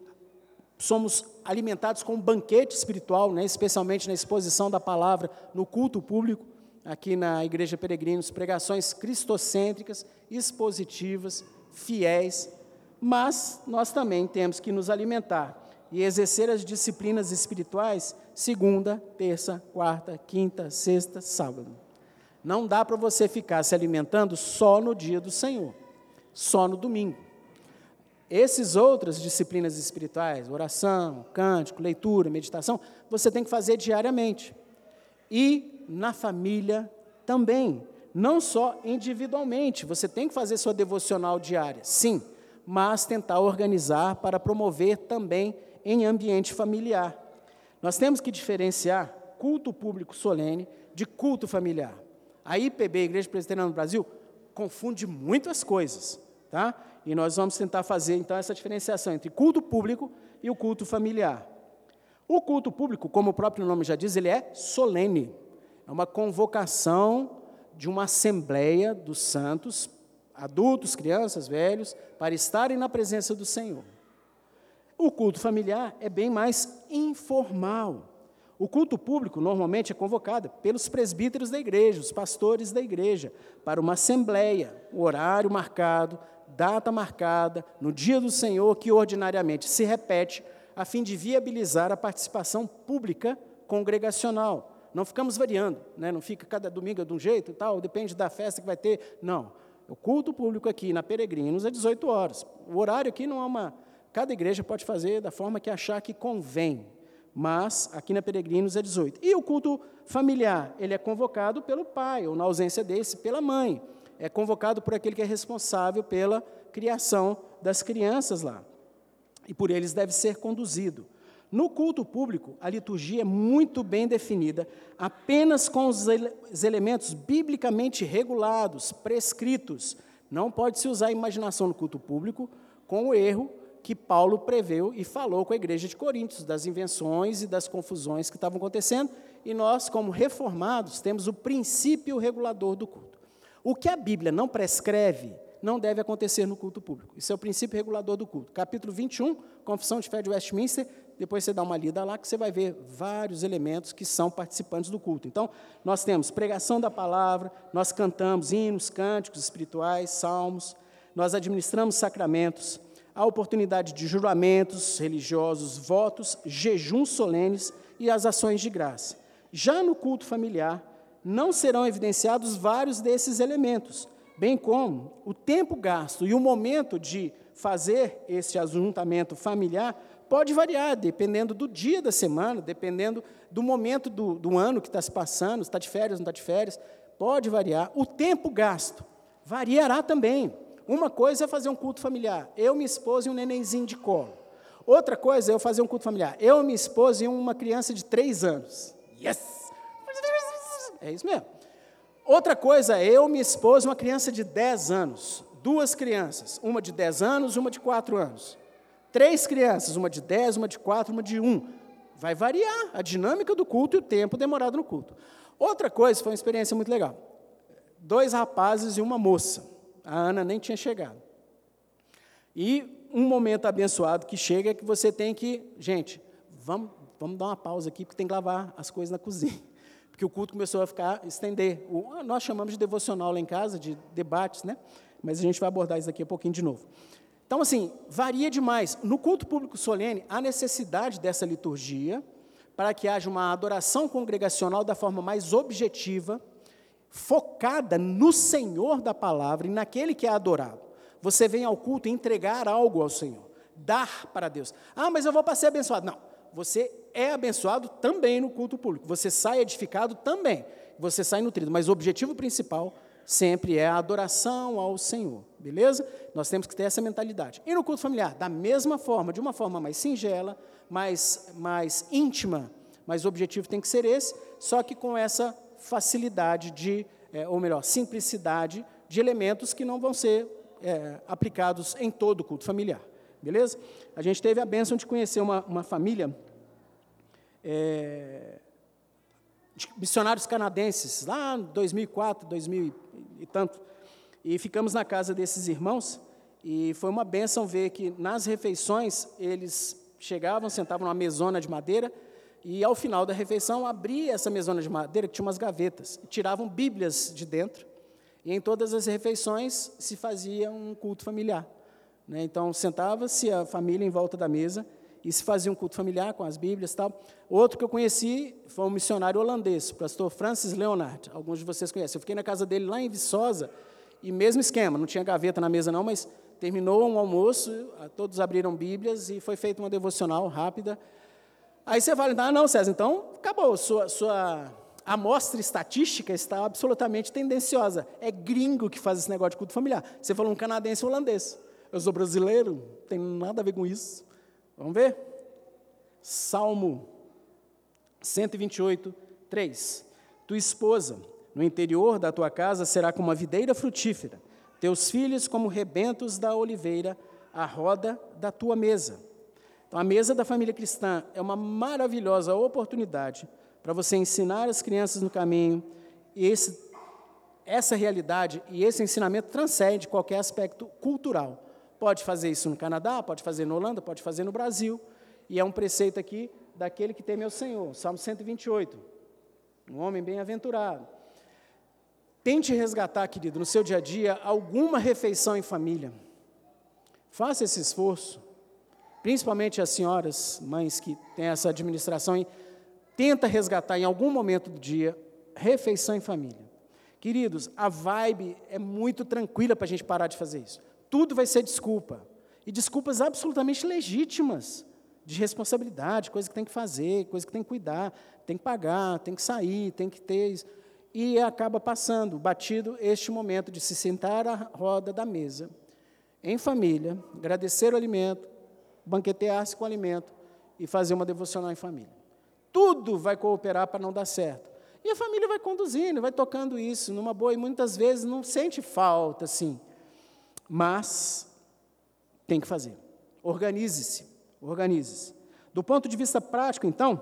somos alimentados com um banquete espiritual, né, especialmente na exposição da palavra no culto público, aqui na Igreja Peregrinos, pregações cristocêntricas, expositivas, fiéis, mas nós também temos que nos alimentar e exercer as disciplinas espirituais segunda, terça, quarta, quinta, sexta, sábado. Não dá para você ficar se alimentando só no dia do Senhor, só no domingo. Essas outras disciplinas espirituais, oração, cântico, leitura, meditação, você tem que fazer diariamente. E na família também, não só individualmente, você tem que fazer sua devocional diária, sim, mas tentar organizar para promover também em ambiente familiar. Nós temos que diferenciar culto público solene de culto familiar. A IPB, Igreja Presbiteriana do Brasil, confunde muitas coisas, tá? E nós vamos tentar fazer então essa diferenciação entre culto público e o culto familiar. O culto público, como o próprio nome já diz, ele é solene. É uma convocação de uma assembleia dos santos, adultos, crianças, velhos, para estarem na presença do Senhor. O culto familiar é bem mais informal. O culto público normalmente é convocado pelos presbíteros da igreja, os pastores da igreja, para uma assembleia, o horário marcado, data marcada, no dia do Senhor, que ordinariamente se repete, a fim de viabilizar a participação pública congregacional. Não ficamos variando, né? não fica cada domingo de um jeito e tal, depende da festa que vai ter. Não. O culto público aqui na Peregrinos é 18 horas. O horário aqui não é uma Cada igreja pode fazer da forma que achar que convém, mas aqui na Peregrinos é 18. E o culto familiar, ele é convocado pelo pai, ou na ausência desse, pela mãe. É convocado por aquele que é responsável pela criação das crianças lá. E por eles deve ser conduzido. No culto público, a liturgia é muito bem definida, apenas com os elementos biblicamente regulados, prescritos. Não pode se usar a imaginação no culto público com o erro que Paulo preveu e falou com a igreja de Coríntios, das invenções e das confusões que estavam acontecendo, e nós, como reformados, temos o princípio regulador do culto. O que a Bíblia não prescreve, não deve acontecer no culto público. Isso é o princípio regulador do culto. Capítulo 21, Confissão de Fé de Westminster, depois você dá uma lida lá que você vai ver vários elementos que são participantes do culto. Então, nós temos pregação da palavra, nós cantamos hinos, cânticos espirituais, salmos, nós administramos sacramentos, a oportunidade de juramentos religiosos, votos, jejuns solenes e as ações de graça. Já no culto familiar, não serão evidenciados vários desses elementos, bem como o tempo gasto e o momento de fazer esse ajuntamento familiar pode variar, dependendo do dia da semana, dependendo do momento do, do ano que está se passando, está de férias, não está de férias, pode variar. O tempo gasto variará também. Uma coisa é fazer um culto familiar, eu, minha esposa e um nenenzinho de colo. Outra coisa é eu fazer um culto familiar, eu, minha esposa e uma criança de três anos. Yes! É isso mesmo. Outra coisa eu, minha esposa e uma criança de 10 anos. Duas crianças, uma de 10 anos, uma de 4 anos. Três crianças, uma de 10, uma de 4, uma de 1. Vai variar a dinâmica do culto e o tempo demorado no culto. Outra coisa, foi uma experiência muito legal. Dois rapazes e uma moça. A Ana nem tinha chegado. E um momento abençoado que chega é que você tem que, gente, vamos, vamos dar uma pausa aqui, porque tem que lavar as coisas na cozinha. Porque o culto começou a ficar, estender. O, nós chamamos de devocional lá em casa, de debates, né? Mas a gente vai abordar isso daqui a pouquinho de novo. Então, assim, varia demais. No culto público solene, há necessidade dessa liturgia, para que haja uma adoração congregacional da forma mais objetiva, focada no Senhor da palavra e naquele que é adorado. Você vem ao culto entregar algo ao Senhor, dar para Deus. Ah, mas eu vou para ser abençoado. Não, você é abençoado também no culto público. Você sai edificado também. Você sai nutrido. Mas o objetivo principal sempre é a adoração ao Senhor. Beleza? Nós temos que ter essa mentalidade. E no culto familiar, da mesma forma, de uma forma mais singela, mais, mais íntima, mas o objetivo tem que ser esse, só que com essa facilidade de, é, ou melhor, simplicidade de elementos que não vão ser é, aplicados em todo o culto familiar. Beleza? A gente teve a bênção de conhecer uma, uma família é, de missionários canadenses, lá em 2004, 2000 e tanto. E ficamos na casa desses irmãos, e foi uma bênção ver que nas refeições eles chegavam, sentavam numa mesona de madeira, e ao final da refeição abria essa mesona de madeira, que tinha umas gavetas, e tiravam bíblias de dentro, e em todas as refeições se fazia um culto familiar. Né? Então sentava-se a família em volta da mesa, e se fazia um culto familiar com as Bíblias tal. Outro que eu conheci foi um missionário holandês, o pastor Francis Leonard. Alguns de vocês conhecem. Eu fiquei na casa dele lá em Viçosa, e mesmo esquema, não tinha gaveta na mesa não, mas terminou um almoço, todos abriram Bíblias e foi feita uma devocional rápida. Aí você fala, ah, não, César, então acabou, sua, sua amostra estatística está absolutamente tendenciosa. É gringo que faz esse negócio de culto familiar. Você falou um canadense holandês. Eu sou brasileiro, tem nada a ver com isso. Vamos ver? Salmo 128, 3. Tua esposa, no interior da tua casa, será como uma videira frutífera, teus filhos como rebentos da oliveira, à roda da tua mesa. Então, a mesa da família cristã é uma maravilhosa oportunidade para você ensinar as crianças no caminho, e esse, essa realidade e esse ensinamento transcende qualquer aspecto cultural. Pode fazer isso no Canadá, pode fazer na Holanda, pode fazer no Brasil. E é um preceito aqui daquele que teme ao Senhor. Salmo 128. Um homem bem-aventurado. Tente resgatar, querido, no seu dia a dia, alguma refeição em família. Faça esse esforço. Principalmente as senhoras, mães que têm essa administração, e tenta resgatar em algum momento do dia refeição em família. Queridos, a vibe é muito tranquila para a gente parar de fazer isso tudo vai ser desculpa. E desculpas absolutamente legítimas, de responsabilidade, coisa que tem que fazer, coisa que tem que cuidar, tem que pagar, tem que sair, tem que ter. E acaba passando, batido, este momento de se sentar à roda da mesa, em família, agradecer o alimento, banquetear-se com o alimento e fazer uma devocional em família. Tudo vai cooperar para não dar certo. E a família vai conduzindo, vai tocando isso numa boa, e muitas vezes não sente falta, assim mas tem que fazer. Organize-se, organize-se. Do ponto de vista prático, então,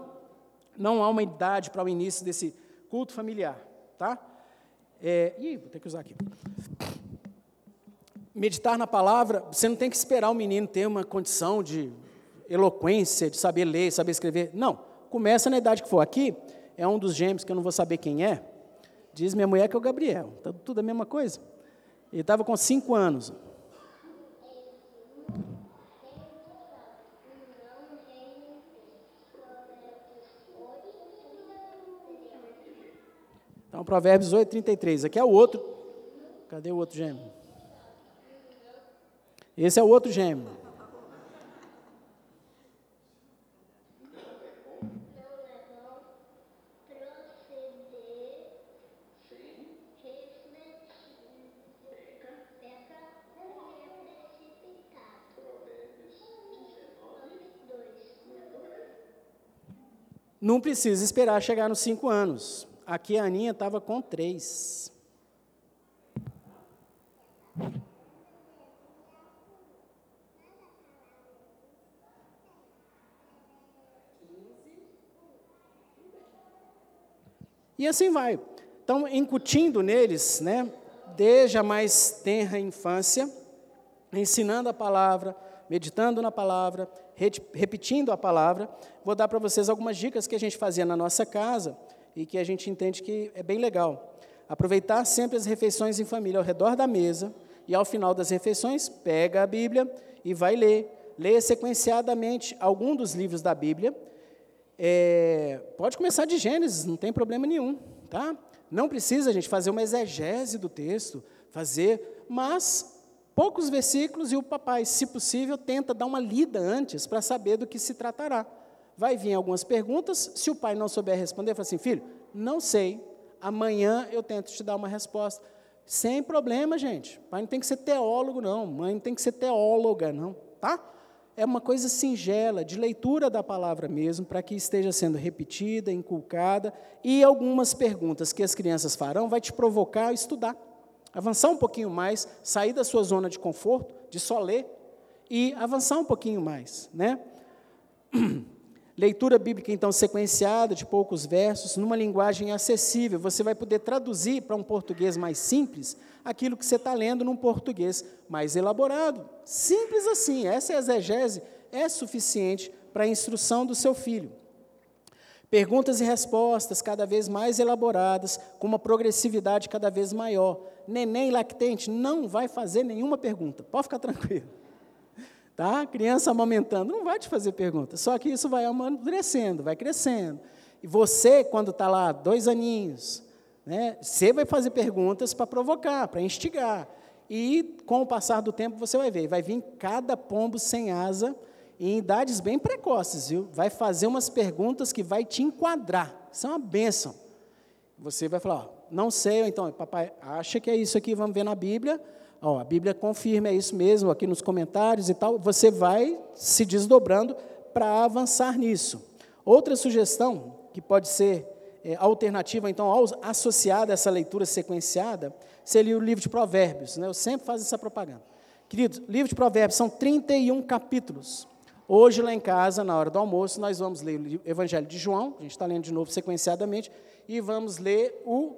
não há uma idade para o início desse culto familiar, tá? É, ih, vou ter que usar aqui. Meditar na palavra, você não tem que esperar o menino ter uma condição de eloquência, de saber ler, saber escrever. Não, começa na idade que for. Aqui é um dos gêmeos que eu não vou saber quem é. Diz minha mulher que é o Gabriel. Tá tudo a mesma coisa. Ele estava com cinco anos. Então, Provérbios 8, 33. Aqui é o outro. Cadê o outro gêmeo? Esse é o outro gêmeo. Não precisa esperar chegar nos cinco anos. Aqui a Aninha estava com três. E assim vai. Então, incutindo neles, né, desde a mais tenra infância, ensinando a palavra, meditando na palavra, repetindo a palavra, vou dar para vocês algumas dicas que a gente fazia na nossa casa e que a gente entende que é bem legal. Aproveitar sempre as refeições em família ao redor da mesa e ao final das refeições, pega a Bíblia e vai ler. Leia sequenciadamente algum dos livros da Bíblia. É, pode começar de Gênesis, não tem problema nenhum, tá? Não precisa a gente fazer uma exegese do texto, fazer, mas poucos versículos e o papai, se possível, tenta dar uma lida antes para saber do que se tratará. Vai vir algumas perguntas, se o pai não souber responder, fala assim: filho, não sei, amanhã eu tento te dar uma resposta. Sem problema, gente. Pai não tem que ser teólogo, não. Mãe não tem que ser teóloga, não. Tá? É uma coisa singela, de leitura da palavra mesmo, para que esteja sendo repetida, inculcada, e algumas perguntas que as crianças farão vai te provocar a estudar. Avançar um pouquinho mais, sair da sua zona de conforto, de só ler, e avançar um pouquinho mais, né? Leitura bíblica, então, sequenciada, de poucos versos, numa linguagem acessível. Você vai poder traduzir para um português mais simples aquilo que você está lendo num português mais elaborado. Simples assim. Essa exegese é suficiente para a instrução do seu filho. Perguntas e respostas cada vez mais elaboradas, com uma progressividade cada vez maior. Neném lactente não vai fazer nenhuma pergunta, pode ficar tranquilo. Tá? Criança amamentando, não vai te fazer pergunta. Só que isso vai amadurecendo, vai crescendo. E você, quando está lá, dois aninhos, né, você vai fazer perguntas para provocar, para instigar. E com o passar do tempo você vai ver, vai vir cada pombo sem asa, em idades bem precoces, viu? Vai fazer umas perguntas que vai te enquadrar. Isso é uma bênção. Você vai falar, ó, não sei, ou então, papai, acha que é isso aqui, vamos ver na Bíblia. Ó, a Bíblia confirma, é isso mesmo, aqui nos comentários e tal. Você vai se desdobrando para avançar nisso. Outra sugestão, que pode ser é, alternativa, então, associada a essa leitura sequenciada, seria o livro de Provérbios. Né? Eu sempre faço essa propaganda. Queridos, livro de Provérbios são 31 capítulos. Hoje, lá em casa, na hora do almoço, nós vamos ler o Evangelho de João, a gente está lendo de novo sequenciadamente, e vamos ler o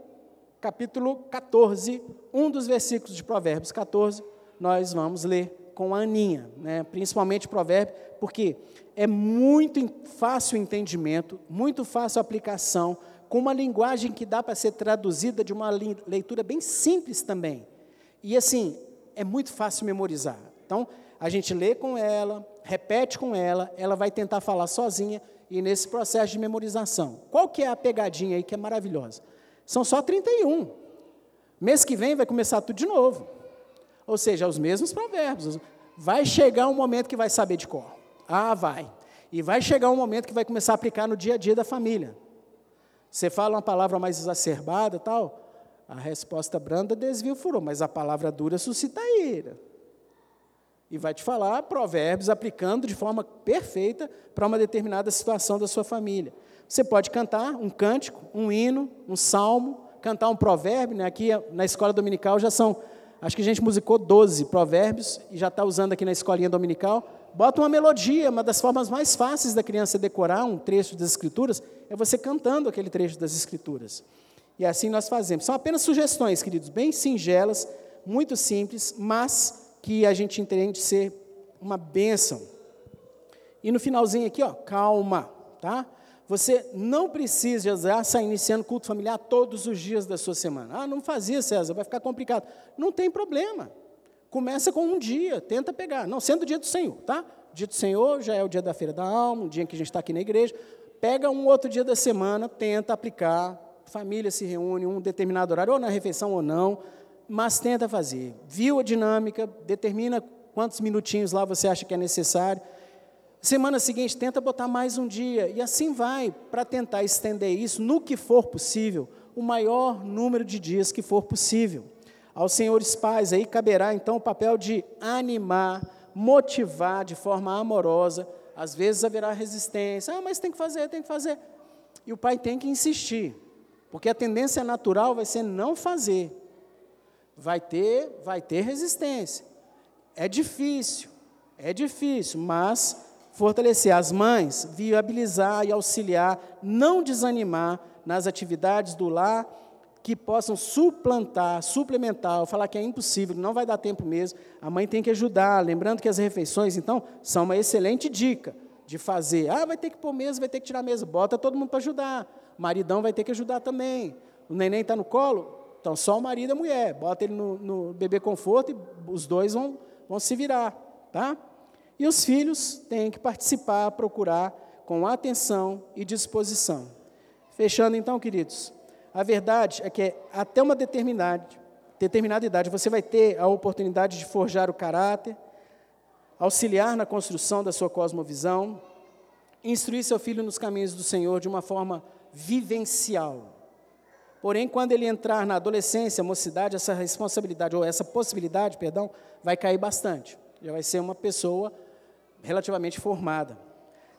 capítulo 14, um dos versículos de Provérbios 14, nós vamos ler com a Aninha, né? principalmente Provérbio, porque é muito fácil entendimento, muito fácil aplicação, com uma linguagem que dá para ser traduzida de uma leitura bem simples também. E assim, é muito fácil memorizar. Então, a gente lê com ela, repete com ela, ela vai tentar falar sozinha e nesse processo de memorização. Qual que é a pegadinha aí que é maravilhosa? São só 31. Mês que vem vai começar tudo de novo. Ou seja, os mesmos provérbios. Vai chegar um momento que vai saber de cor. Ah, vai. E vai chegar um momento que vai começar a aplicar no dia a dia da família. Você fala uma palavra mais exacerbada tal, a resposta branda desvia o furor, mas a palavra dura suscita ira. E vai te falar provérbios aplicando de forma perfeita para uma determinada situação da sua família. Você pode cantar um cântico, um hino, um salmo, cantar um provérbio. Né? Aqui na escola dominical já são, acho que a gente musicou 12 provérbios e já está usando aqui na escolinha dominical. Bota uma melodia, uma das formas mais fáceis da criança decorar um trecho das Escrituras é você cantando aquele trecho das Escrituras. E assim nós fazemos. São apenas sugestões, queridos, bem singelas, muito simples, mas que a gente entende ser uma bênção. E no finalzinho aqui, ó, calma, tá? Você não precisa estar iniciando culto familiar todos os dias da sua semana. Ah, não fazia, César, vai ficar complicado. Não tem problema. Começa com um dia, tenta pegar. Não, sendo o dia do Senhor, tá? Dia do Senhor já é o dia da feira da alma, o dia que a gente está aqui na igreja. Pega um outro dia da semana, tenta aplicar. Família se reúne um determinado horário, ou na refeição ou não, mas tenta fazer. Viu a dinâmica, determina quantos minutinhos lá você acha que é necessário Semana seguinte, tenta botar mais um dia, e assim vai, para tentar estender isso no que for possível, o maior número de dias que for possível. Aos senhores pais, aí caberá então o papel de animar, motivar de forma amorosa. Às vezes haverá resistência, ah, mas tem que fazer, tem que fazer. E o pai tem que insistir, porque a tendência natural vai ser não fazer. Vai ter, vai ter resistência. É difícil, é difícil, mas fortalecer as mães, viabilizar e auxiliar, não desanimar nas atividades do lar que possam suplantar, suplementar, falar que é impossível, não vai dar tempo mesmo. A mãe tem que ajudar, lembrando que as refeições, então, são uma excelente dica de fazer. Ah, vai ter que pôr mesa, vai ter que tirar mesa, bota todo mundo para ajudar. Maridão vai ter que ajudar também. O neném está no colo, então só o marido e a mulher. Bota ele no, no bebê conforto e os dois vão, vão se virar, tá? E os filhos têm que participar, procurar com atenção e disposição. Fechando então, queridos, a verdade é que até uma determinada, determinada idade você vai ter a oportunidade de forjar o caráter, auxiliar na construção da sua cosmovisão, instruir seu filho nos caminhos do Senhor de uma forma vivencial. Porém, quando ele entrar na adolescência, mocidade, essa responsabilidade, ou essa possibilidade, perdão, vai cair bastante. Já vai ser uma pessoa relativamente formada.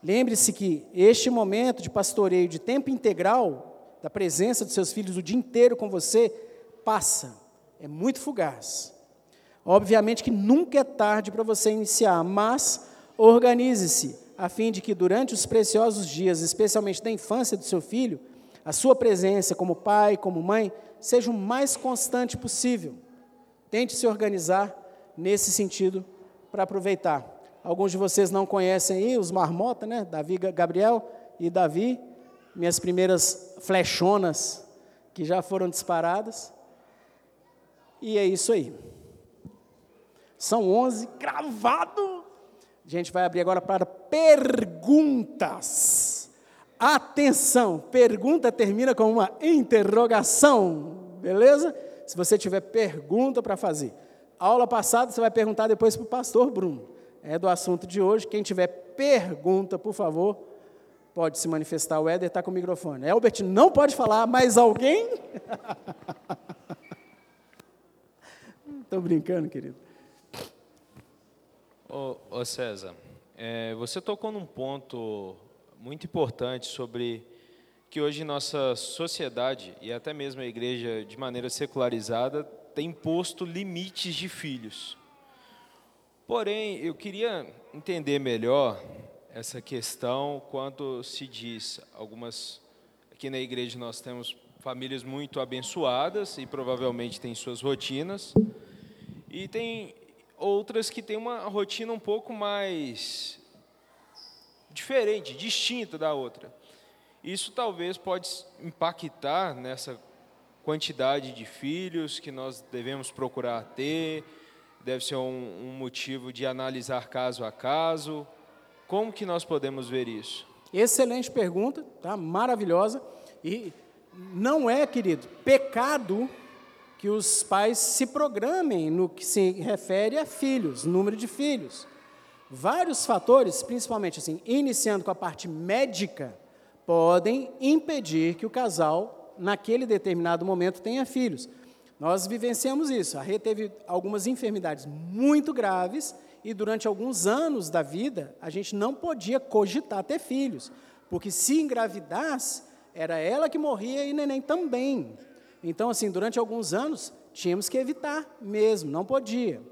Lembre-se que este momento de pastoreio de tempo integral, da presença dos seus filhos o dia inteiro com você, passa, é muito fugaz. Obviamente que nunca é tarde para você iniciar, mas organize-se a fim de que durante os preciosos dias, especialmente da infância do seu filho, a sua presença como pai, como mãe, seja o mais constante possível. Tente se organizar nesse sentido para aproveitar. Alguns de vocês não conhecem aí os marmota, né? Davi, Gabriel e Davi, minhas primeiras flechonas que já foram disparadas. E é isso aí. São 11 cravado. A gente vai abrir agora para perguntas. Atenção, pergunta termina com uma interrogação, beleza? Se você tiver pergunta para fazer. Aula passada você vai perguntar depois para o pastor Bruno. É do assunto de hoje. Quem tiver pergunta, por favor, pode se manifestar. O Éder está com o microfone. Elbert não pode falar, mas alguém? Estou brincando, querido. Ô, ô César, é, você tocou num ponto muito importante sobre que hoje nossa sociedade e até mesmo a igreja de maneira secularizada tem imposto limites de filhos. Porém, eu queria entender melhor essa questão quando se diz algumas aqui na igreja nós temos famílias muito abençoadas e provavelmente têm suas rotinas e tem outras que têm uma rotina um pouco mais diferente, distinta da outra. Isso talvez pode impactar nessa quantidade de filhos que nós devemos procurar ter, deve ser um, um motivo de analisar caso a caso. Como que nós podemos ver isso? Excelente pergunta, tá? Maravilhosa. E não é, querido, pecado que os pais se programem no que se refere a filhos, número de filhos. Vários fatores, principalmente assim, iniciando com a parte médica, podem impedir que o casal, naquele determinado momento, tenha filhos. Nós vivenciamos isso. A Rê teve algumas enfermidades muito graves e durante alguns anos da vida a gente não podia cogitar ter filhos, porque se engravidasse, era ela que morria e neném também. Então, assim, durante alguns anos, tínhamos que evitar mesmo, não podia.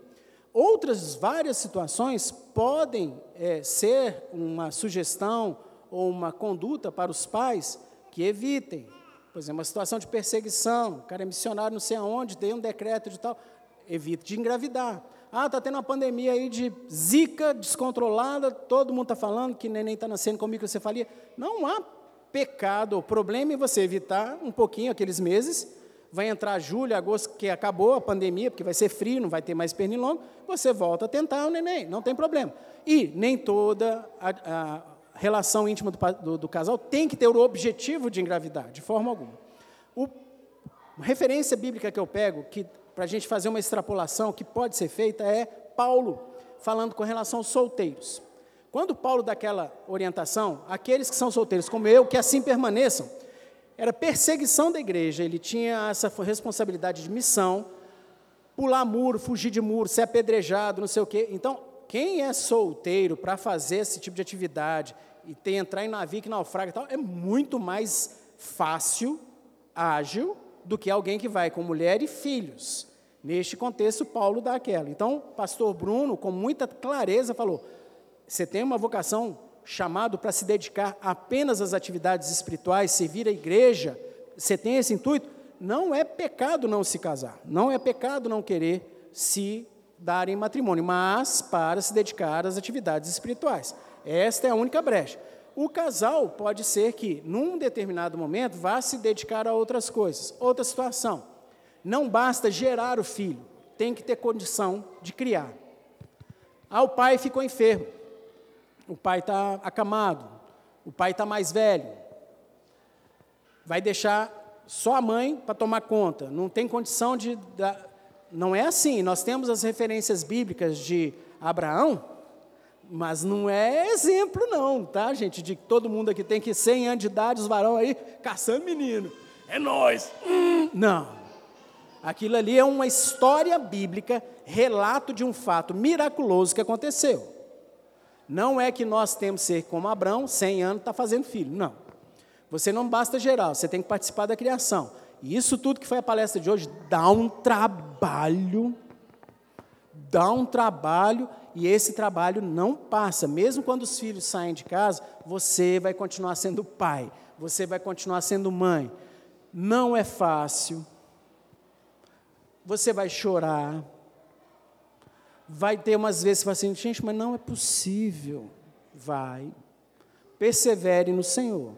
Outras várias situações podem é, ser uma sugestão ou uma conduta para os pais que evitem. Por exemplo, uma situação de perseguição, o cara é missionário não sei aonde, tem um decreto de tal, evite de engravidar. Ah, está tendo uma pandemia aí de zika descontrolada, todo mundo está falando que neném está nascendo com microcefalia. Não há pecado, o problema é você evitar um pouquinho aqueles meses vai entrar julho, agosto, que acabou a pandemia, porque vai ser frio, não vai ter mais pernilongo, você volta a tentar o neném, não tem problema. E nem toda a, a relação íntima do, do, do, casal tem que ter o objetivo de engravidar, de forma alguma. O, referência bíblica que eu pego, que para a gente fazer uma extrapolação que pode ser feita, é Paulo, falando com relação aos solteiros. Quando Paulo dá aquela orientação, aqueles que são solteiros, como eu, que assim permaneçam, era perseguição da igreja, ele tinha essa responsabilidade de missão, pular muro, fugir de muro, ser apedrejado, não sei o quê. Então, quem é solteiro para fazer esse tipo de atividade e ter, entrar em navio que naufraga e tal, é muito mais fácil, ágil, do que alguém que vai com mulher e filhos. Neste contexto, Paulo dá aquela. Então, pastor Bruno, com muita clareza, falou: você tem uma vocação chamado para se dedicar apenas às atividades espirituais, servir a igreja, você tem esse intuito, não é pecado não se casar, não é pecado não querer se dar em matrimônio, mas para se dedicar às atividades espirituais. Esta é a única brecha. O casal pode ser que, num determinado momento, vá se dedicar a outras coisas. Outra situação, não basta gerar o filho, tem que ter condição de criar. Ah, o pai ficou enfermo o pai está acamado, O pai está mais velho. Vai deixar só a mãe para tomar conta. Não tem condição de. Não é assim. Nós temos as referências bíblicas de Abraão, mas não é exemplo, não, tá, gente? De todo mundo aqui tem que 100 anos de idade, os varão aí caçando menino. É nós. Hum, não. Aquilo ali é uma história bíblica, relato de um fato miraculoso que aconteceu. Não é que nós temos que ser como Abraão, 100 anos, está fazendo filho. Não. Você não basta gerar, você tem que participar da criação. E isso tudo que foi a palestra de hoje dá um trabalho, dá um trabalho, e esse trabalho não passa. Mesmo quando os filhos saem de casa, você vai continuar sendo pai, você vai continuar sendo mãe. Não é fácil, você vai chorar, vai ter umas vezes que você assim, gente, mas não é possível. Vai. Persevere no Senhor.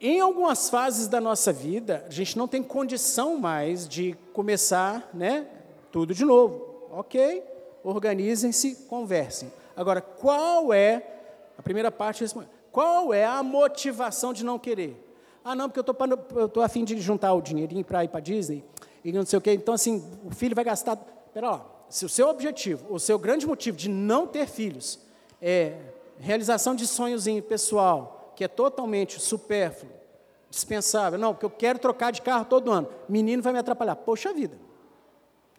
Em algumas fases da nossa vida, a gente não tem condição mais de começar né, tudo de novo. Ok? Organizem-se, conversem. Agora, qual é, a primeira parte, qual é a motivação de não querer? Ah, não, porque eu estou a fim de juntar o dinheirinho para ir para Disney e não sei o quê. Então, assim, o filho vai gastar. Pera lá, se o seu objetivo, o seu grande motivo de não ter filhos é realização de sonhozinho pessoal, que é totalmente supérfluo, dispensável, não, porque eu quero trocar de carro todo ano, menino vai me atrapalhar. Poxa vida.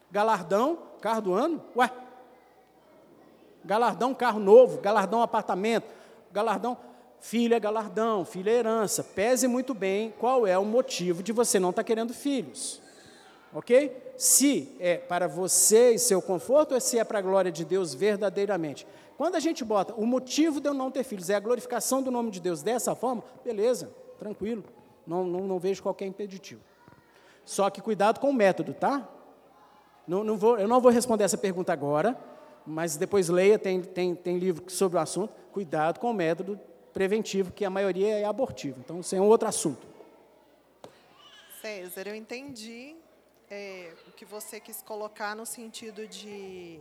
Galardão, carro do ano? Ué. Galardão, carro novo, galardão, apartamento, galardão. Filho é galardão, filho é herança. Pese muito bem qual é o motivo de você não estar tá querendo filhos ok? Se é para você e seu conforto ou se é para a glória de Deus verdadeiramente. Quando a gente bota o motivo de eu não ter filhos é a glorificação do nome de Deus dessa forma, beleza, tranquilo, não, não, não vejo qualquer impeditivo. Só que cuidado com o método, tá? Não, não vou, eu não vou responder essa pergunta agora, mas depois leia, tem, tem, tem livro sobre o assunto. Cuidado com o método preventivo, que a maioria é abortivo. Então, isso é um outro assunto. César, eu entendi é, o que você quis colocar no sentido de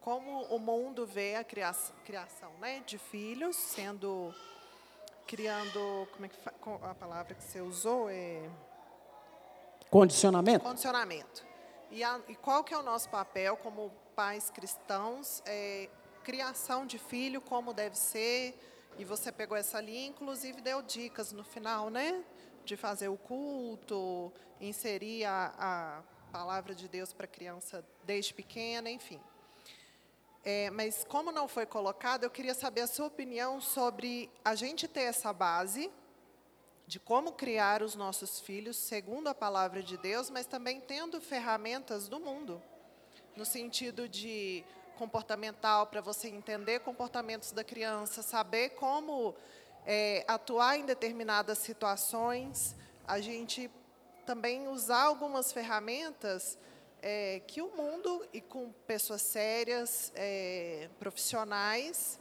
como o mundo vê a criação, criação né, de filhos, sendo criando, como é que a palavra que você usou é condicionamento. Condicionamento. E, a, e qual que é o nosso papel como pais cristãos? É, criação de filho, como deve ser. E você pegou essa linha, inclusive deu dicas no final, né? De fazer o culto, inserir a, a palavra de Deus para a criança desde pequena, enfim. É, mas como não foi colocado, eu queria saber a sua opinião sobre a gente ter essa base de como criar os nossos filhos segundo a palavra de Deus, mas também tendo ferramentas do mundo, no sentido de comportamental para você entender comportamentos da criança, saber como é, atuar em determinadas situações, a gente também usar algumas ferramentas é, que o mundo e com pessoas sérias, é, profissionais,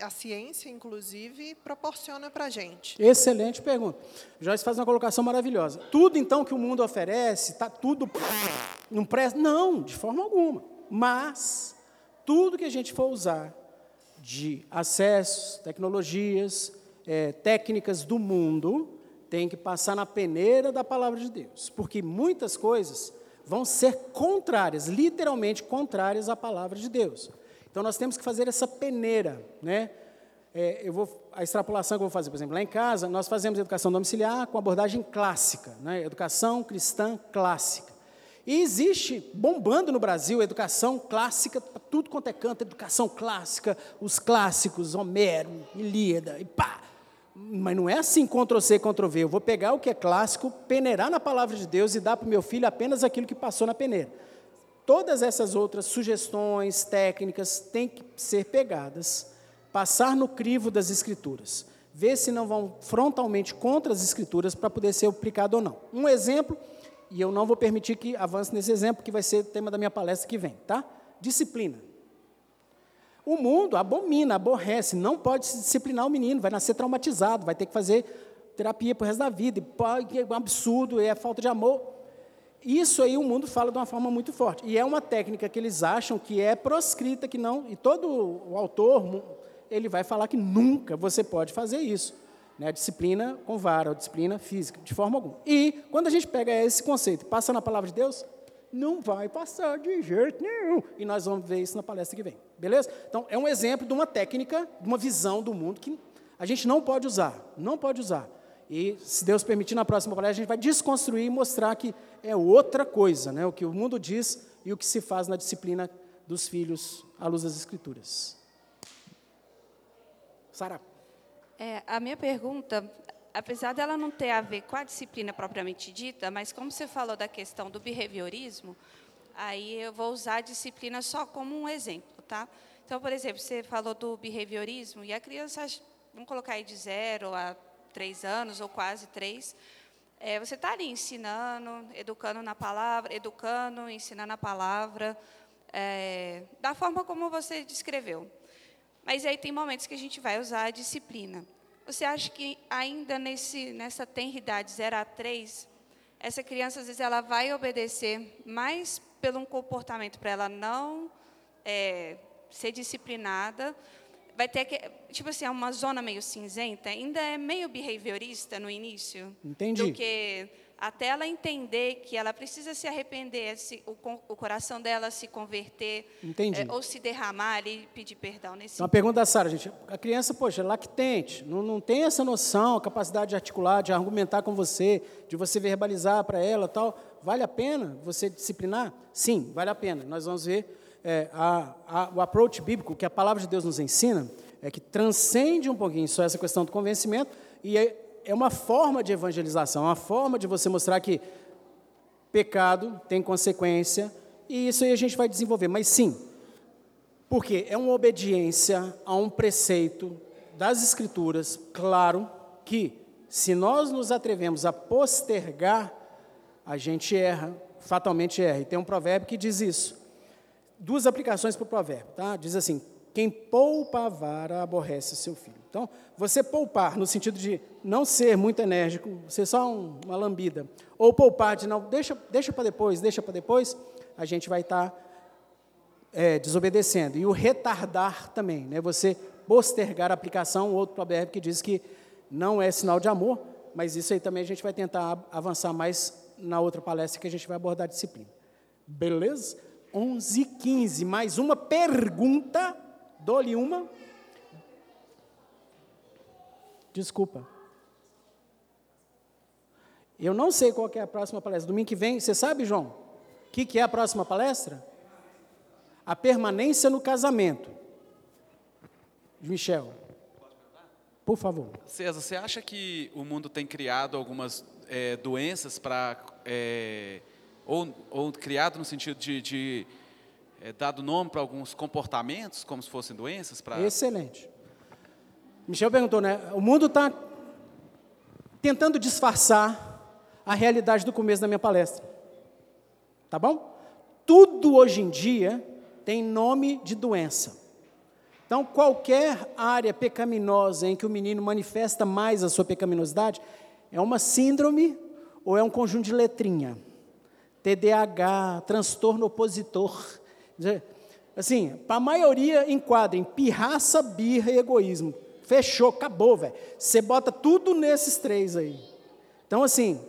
a ciência, inclusive, proporciona para a gente. Excelente pergunta. Joyce faz uma colocação maravilhosa. Tudo, então, que o mundo oferece, está tudo... Não presta? Não, de forma alguma. Mas, tudo que a gente for usar de acessos, tecnologias, é, técnicas do mundo, tem que passar na peneira da palavra de Deus, porque muitas coisas vão ser contrárias, literalmente contrárias à palavra de Deus. Então nós temos que fazer essa peneira, né? É, eu vou, a extrapolação que eu vou fazer, por exemplo, lá em casa, nós fazemos educação domiciliar com abordagem clássica, né? educação cristã clássica. E existe, bombando no Brasil, educação clássica, tudo quanto é canto, educação clássica, os clássicos, Homero, Ilíada, e pá. Mas não é assim, Ctrl-C, Ctrl-V. Eu vou pegar o que é clássico, peneirar na palavra de Deus e dar para o meu filho apenas aquilo que passou na peneira. Todas essas outras sugestões, técnicas, têm que ser pegadas, passar no crivo das Escrituras. Ver se não vão frontalmente contra as Escrituras para poder ser aplicado ou não. Um exemplo e eu não vou permitir que avance nesse exemplo, que vai ser o tema da minha palestra que vem, tá? Disciplina. O mundo abomina, aborrece, não pode se disciplinar o menino, vai nascer traumatizado, vai ter que fazer terapia para o resto da vida, e é um absurdo, é falta de amor. Isso aí o mundo fala de uma forma muito forte. E é uma técnica que eles acham que é proscrita, que não. E todo o autor ele vai falar que nunca você pode fazer isso. Né? Disciplina com vara, ou disciplina física, de forma alguma. E quando a gente pega esse conceito e passa na palavra de Deus, não vai passar de jeito nenhum. E nós vamos ver isso na palestra que vem. Beleza? Então, é um exemplo de uma técnica, de uma visão do mundo que a gente não pode usar. Não pode usar. E, se Deus permitir, na próxima palestra, a gente vai desconstruir e mostrar que é outra coisa, né? o que o mundo diz e o que se faz na disciplina dos filhos à luz das Escrituras. Sara. É, a minha pergunta, apesar dela não ter a ver com a disciplina propriamente dita, mas como você falou da questão do behaviorismo, aí eu vou usar a disciplina só como um exemplo, tá? Então, por exemplo, você falou do behaviorismo e a criança, vamos colocar aí de zero a três anos ou quase três, é, você está ali ensinando, educando na palavra, educando, ensinando a palavra, é, da forma como você descreveu. Mas aí tem momentos que a gente vai usar a disciplina. Você acha que ainda nesse, nessa tenridade 0 a 3, essa criança, às vezes, ela vai obedecer mais pelo um comportamento para ela não é, ser disciplinada, vai ter que, tipo assim, é uma zona meio cinzenta, ainda é meio behaviorista no início. Entendi. Do que até ela entender que ela precisa se arrepender, se, o, o, coração dela se converter, é, ou se derramar e pedir perdão. Nesse então, uma pergunta da Sara, gente. A criança, poxa, é lactente, não, não tem essa noção, capacidade de articular, de argumentar com você, de você verbalizar para ela tal. Vale a pena você disciplinar? Sim, vale a pena. Nós vamos ver é, a, a, o approach bíblico que a palavra de Deus nos ensina, é que transcende um pouquinho só essa questão do convencimento e é, é uma forma de evangelização, uma forma de você mostrar que pecado tem consequência, e isso aí a gente vai desenvolver. Mas sim, porque é uma obediência a um preceito das Escrituras, claro que se nós nos atrevemos a postergar, a gente erra, fatalmente erra. E tem um provérbio que diz isso. Duas aplicações para o provérbio, tá? Diz assim: quem poupa a vara aborrece seu filho. Então, você poupar no sentido de não ser muito enérgico, ser só um, uma lambida, ou poupar de não, deixa, deixa para depois, deixa para depois, a gente vai estar tá, é, desobedecendo. E o retardar também, né? você postergar a aplicação, outro provérbio que diz que não é sinal de amor, mas isso aí também a gente vai tentar avançar mais na outra palestra que a gente vai abordar a disciplina. Beleza? 11 15, mais uma pergunta, dou-lhe uma. Desculpa. Eu não sei qual é a próxima palestra. Domingo que vem, você sabe, João? O que, que é a próxima palestra? A permanência no casamento. Michel. Por favor. César, você acha que o mundo tem criado algumas é, doenças para. É, ou, ou, criado no sentido de, de é, dado nome para alguns comportamentos, como se fossem doenças? Pra... Excelente. Michel perguntou, né? O mundo está tentando disfarçar a realidade do começo da minha palestra. Tá bom? Tudo hoje em dia tem nome de doença. Então, qualquer área pecaminosa em que o menino manifesta mais a sua pecaminosidade é uma síndrome ou é um conjunto de letrinha. TDAH, transtorno opositor. Assim, para a maioria enquadra em pirraça, birra e egoísmo. Fechou, acabou, velho. Você bota tudo nesses três aí. Então, assim,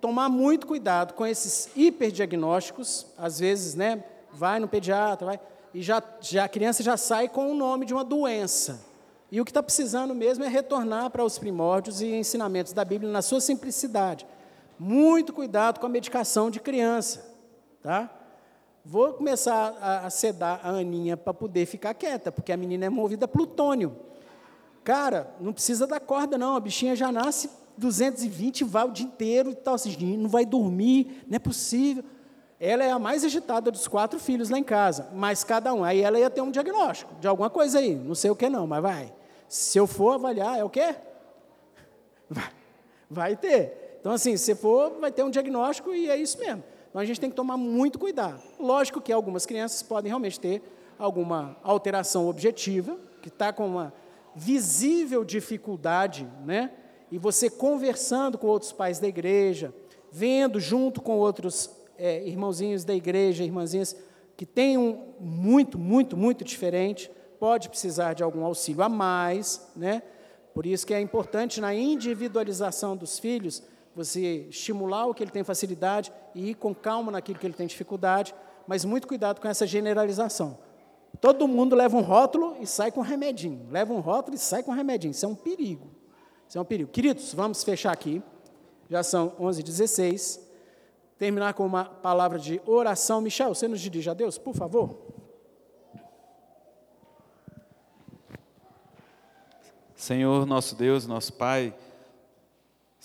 tomar muito cuidado com esses hiperdiagnósticos, às vezes, né, vai no pediatra, vai, e já, já a criança já sai com o nome de uma doença. E o que está precisando mesmo é retornar para os primórdios e ensinamentos da Bíblia na sua simplicidade. Muito cuidado com a medicação de criança, tá? Vou começar a, a sedar a Aninha para poder ficar quieta, porque a menina é movida a plutônio. Cara, não precisa dar corda, não. A bichinha já nasce 220, vai o dia inteiro e tal, assim, não vai dormir, não é possível. Ela é a mais agitada dos quatro filhos lá em casa, mas cada um. Aí ela ia ter um diagnóstico de alguma coisa aí, não sei o que não, mas vai. Se eu for avaliar, é o quê? Vai, vai ter. Então, assim, se for, vai ter um diagnóstico e é isso mesmo. Então, a gente tem que tomar muito cuidado. Lógico que algumas crianças podem realmente ter alguma alteração objetiva, que está com uma visível dificuldade, né? E você conversando com outros pais da igreja, vendo junto com outros é, irmãozinhos da igreja, irmãzinhas que têm um muito, muito, muito diferente, pode precisar de algum auxílio a mais, né? Por isso que é importante na individualização dos filhos você estimular o que ele tem facilidade e ir com calma naquilo que ele tem dificuldade, mas muito cuidado com essa generalização. Todo mundo leva um rótulo e sai com um remedinho. Leva um rótulo e sai com um remedinho. Isso é um perigo. Isso é um perigo. Queridos, vamos fechar aqui. Já são 11h16. Terminar com uma palavra de oração. Michel, você nos dirige a Deus, por favor. Senhor, nosso Deus, nosso Pai,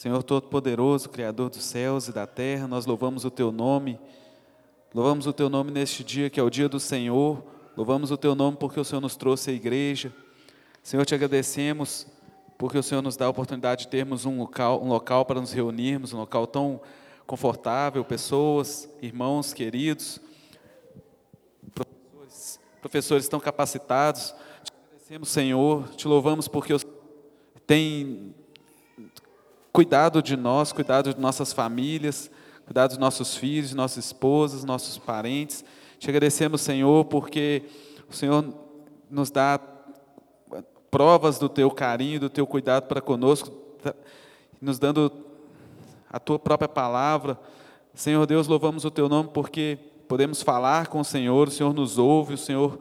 Senhor Todo-Poderoso, Criador dos céus e da terra, nós louvamos o Teu nome. Louvamos o Teu nome neste dia, que é o dia do Senhor. Louvamos o Teu nome porque o Senhor nos trouxe a igreja. Senhor, te agradecemos porque o Senhor nos dá a oportunidade de termos um local, um local para nos reunirmos, um local tão confortável, pessoas, irmãos queridos, professores, professores tão capacitados. Te agradecemos, Senhor, te louvamos porque o Senhor tem cuidado de nós, cuidado de nossas famílias, cuidado dos nossos filhos, nossas esposas, nossos parentes. Te agradecemos, Senhor, porque o Senhor nos dá provas do teu carinho, do teu cuidado para conosco, nos dando a tua própria palavra. Senhor Deus, louvamos o teu nome porque podemos falar com o Senhor, o Senhor nos ouve, o Senhor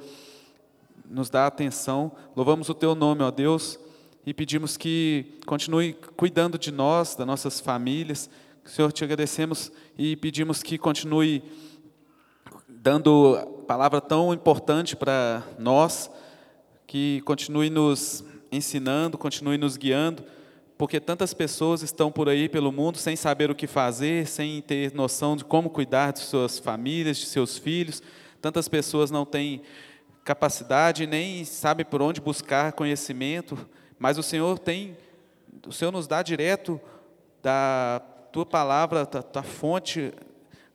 nos dá atenção. Louvamos o teu nome, ó Deus, e pedimos que continue cuidando de nós, das nossas famílias. Senhor, te agradecemos e pedimos que continue dando palavra tão importante para nós, que continue nos ensinando, continue nos guiando, porque tantas pessoas estão por aí pelo mundo sem saber o que fazer, sem ter noção de como cuidar de suas famílias, de seus filhos. Tantas pessoas não têm capacidade nem sabem por onde buscar conhecimento, mas o Senhor tem, o Senhor nos dá direto da tua palavra, da, da fonte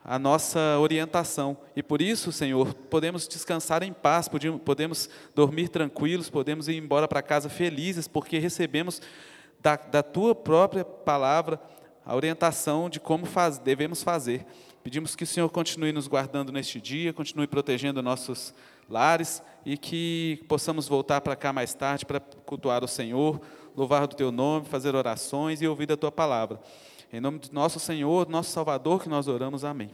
a nossa orientação. E por isso, Senhor, podemos descansar em paz, podemos dormir tranquilos, podemos ir embora para casa felizes, porque recebemos da, da tua própria palavra a orientação de como faz, devemos fazer. Pedimos que o Senhor continue nos guardando neste dia, continue protegendo nossos lares e que possamos voltar para cá mais tarde para cultuar o Senhor, louvar do teu nome, fazer orações e ouvir a tua palavra. Em nome do nosso Senhor, nosso Salvador, que nós oramos. Amém.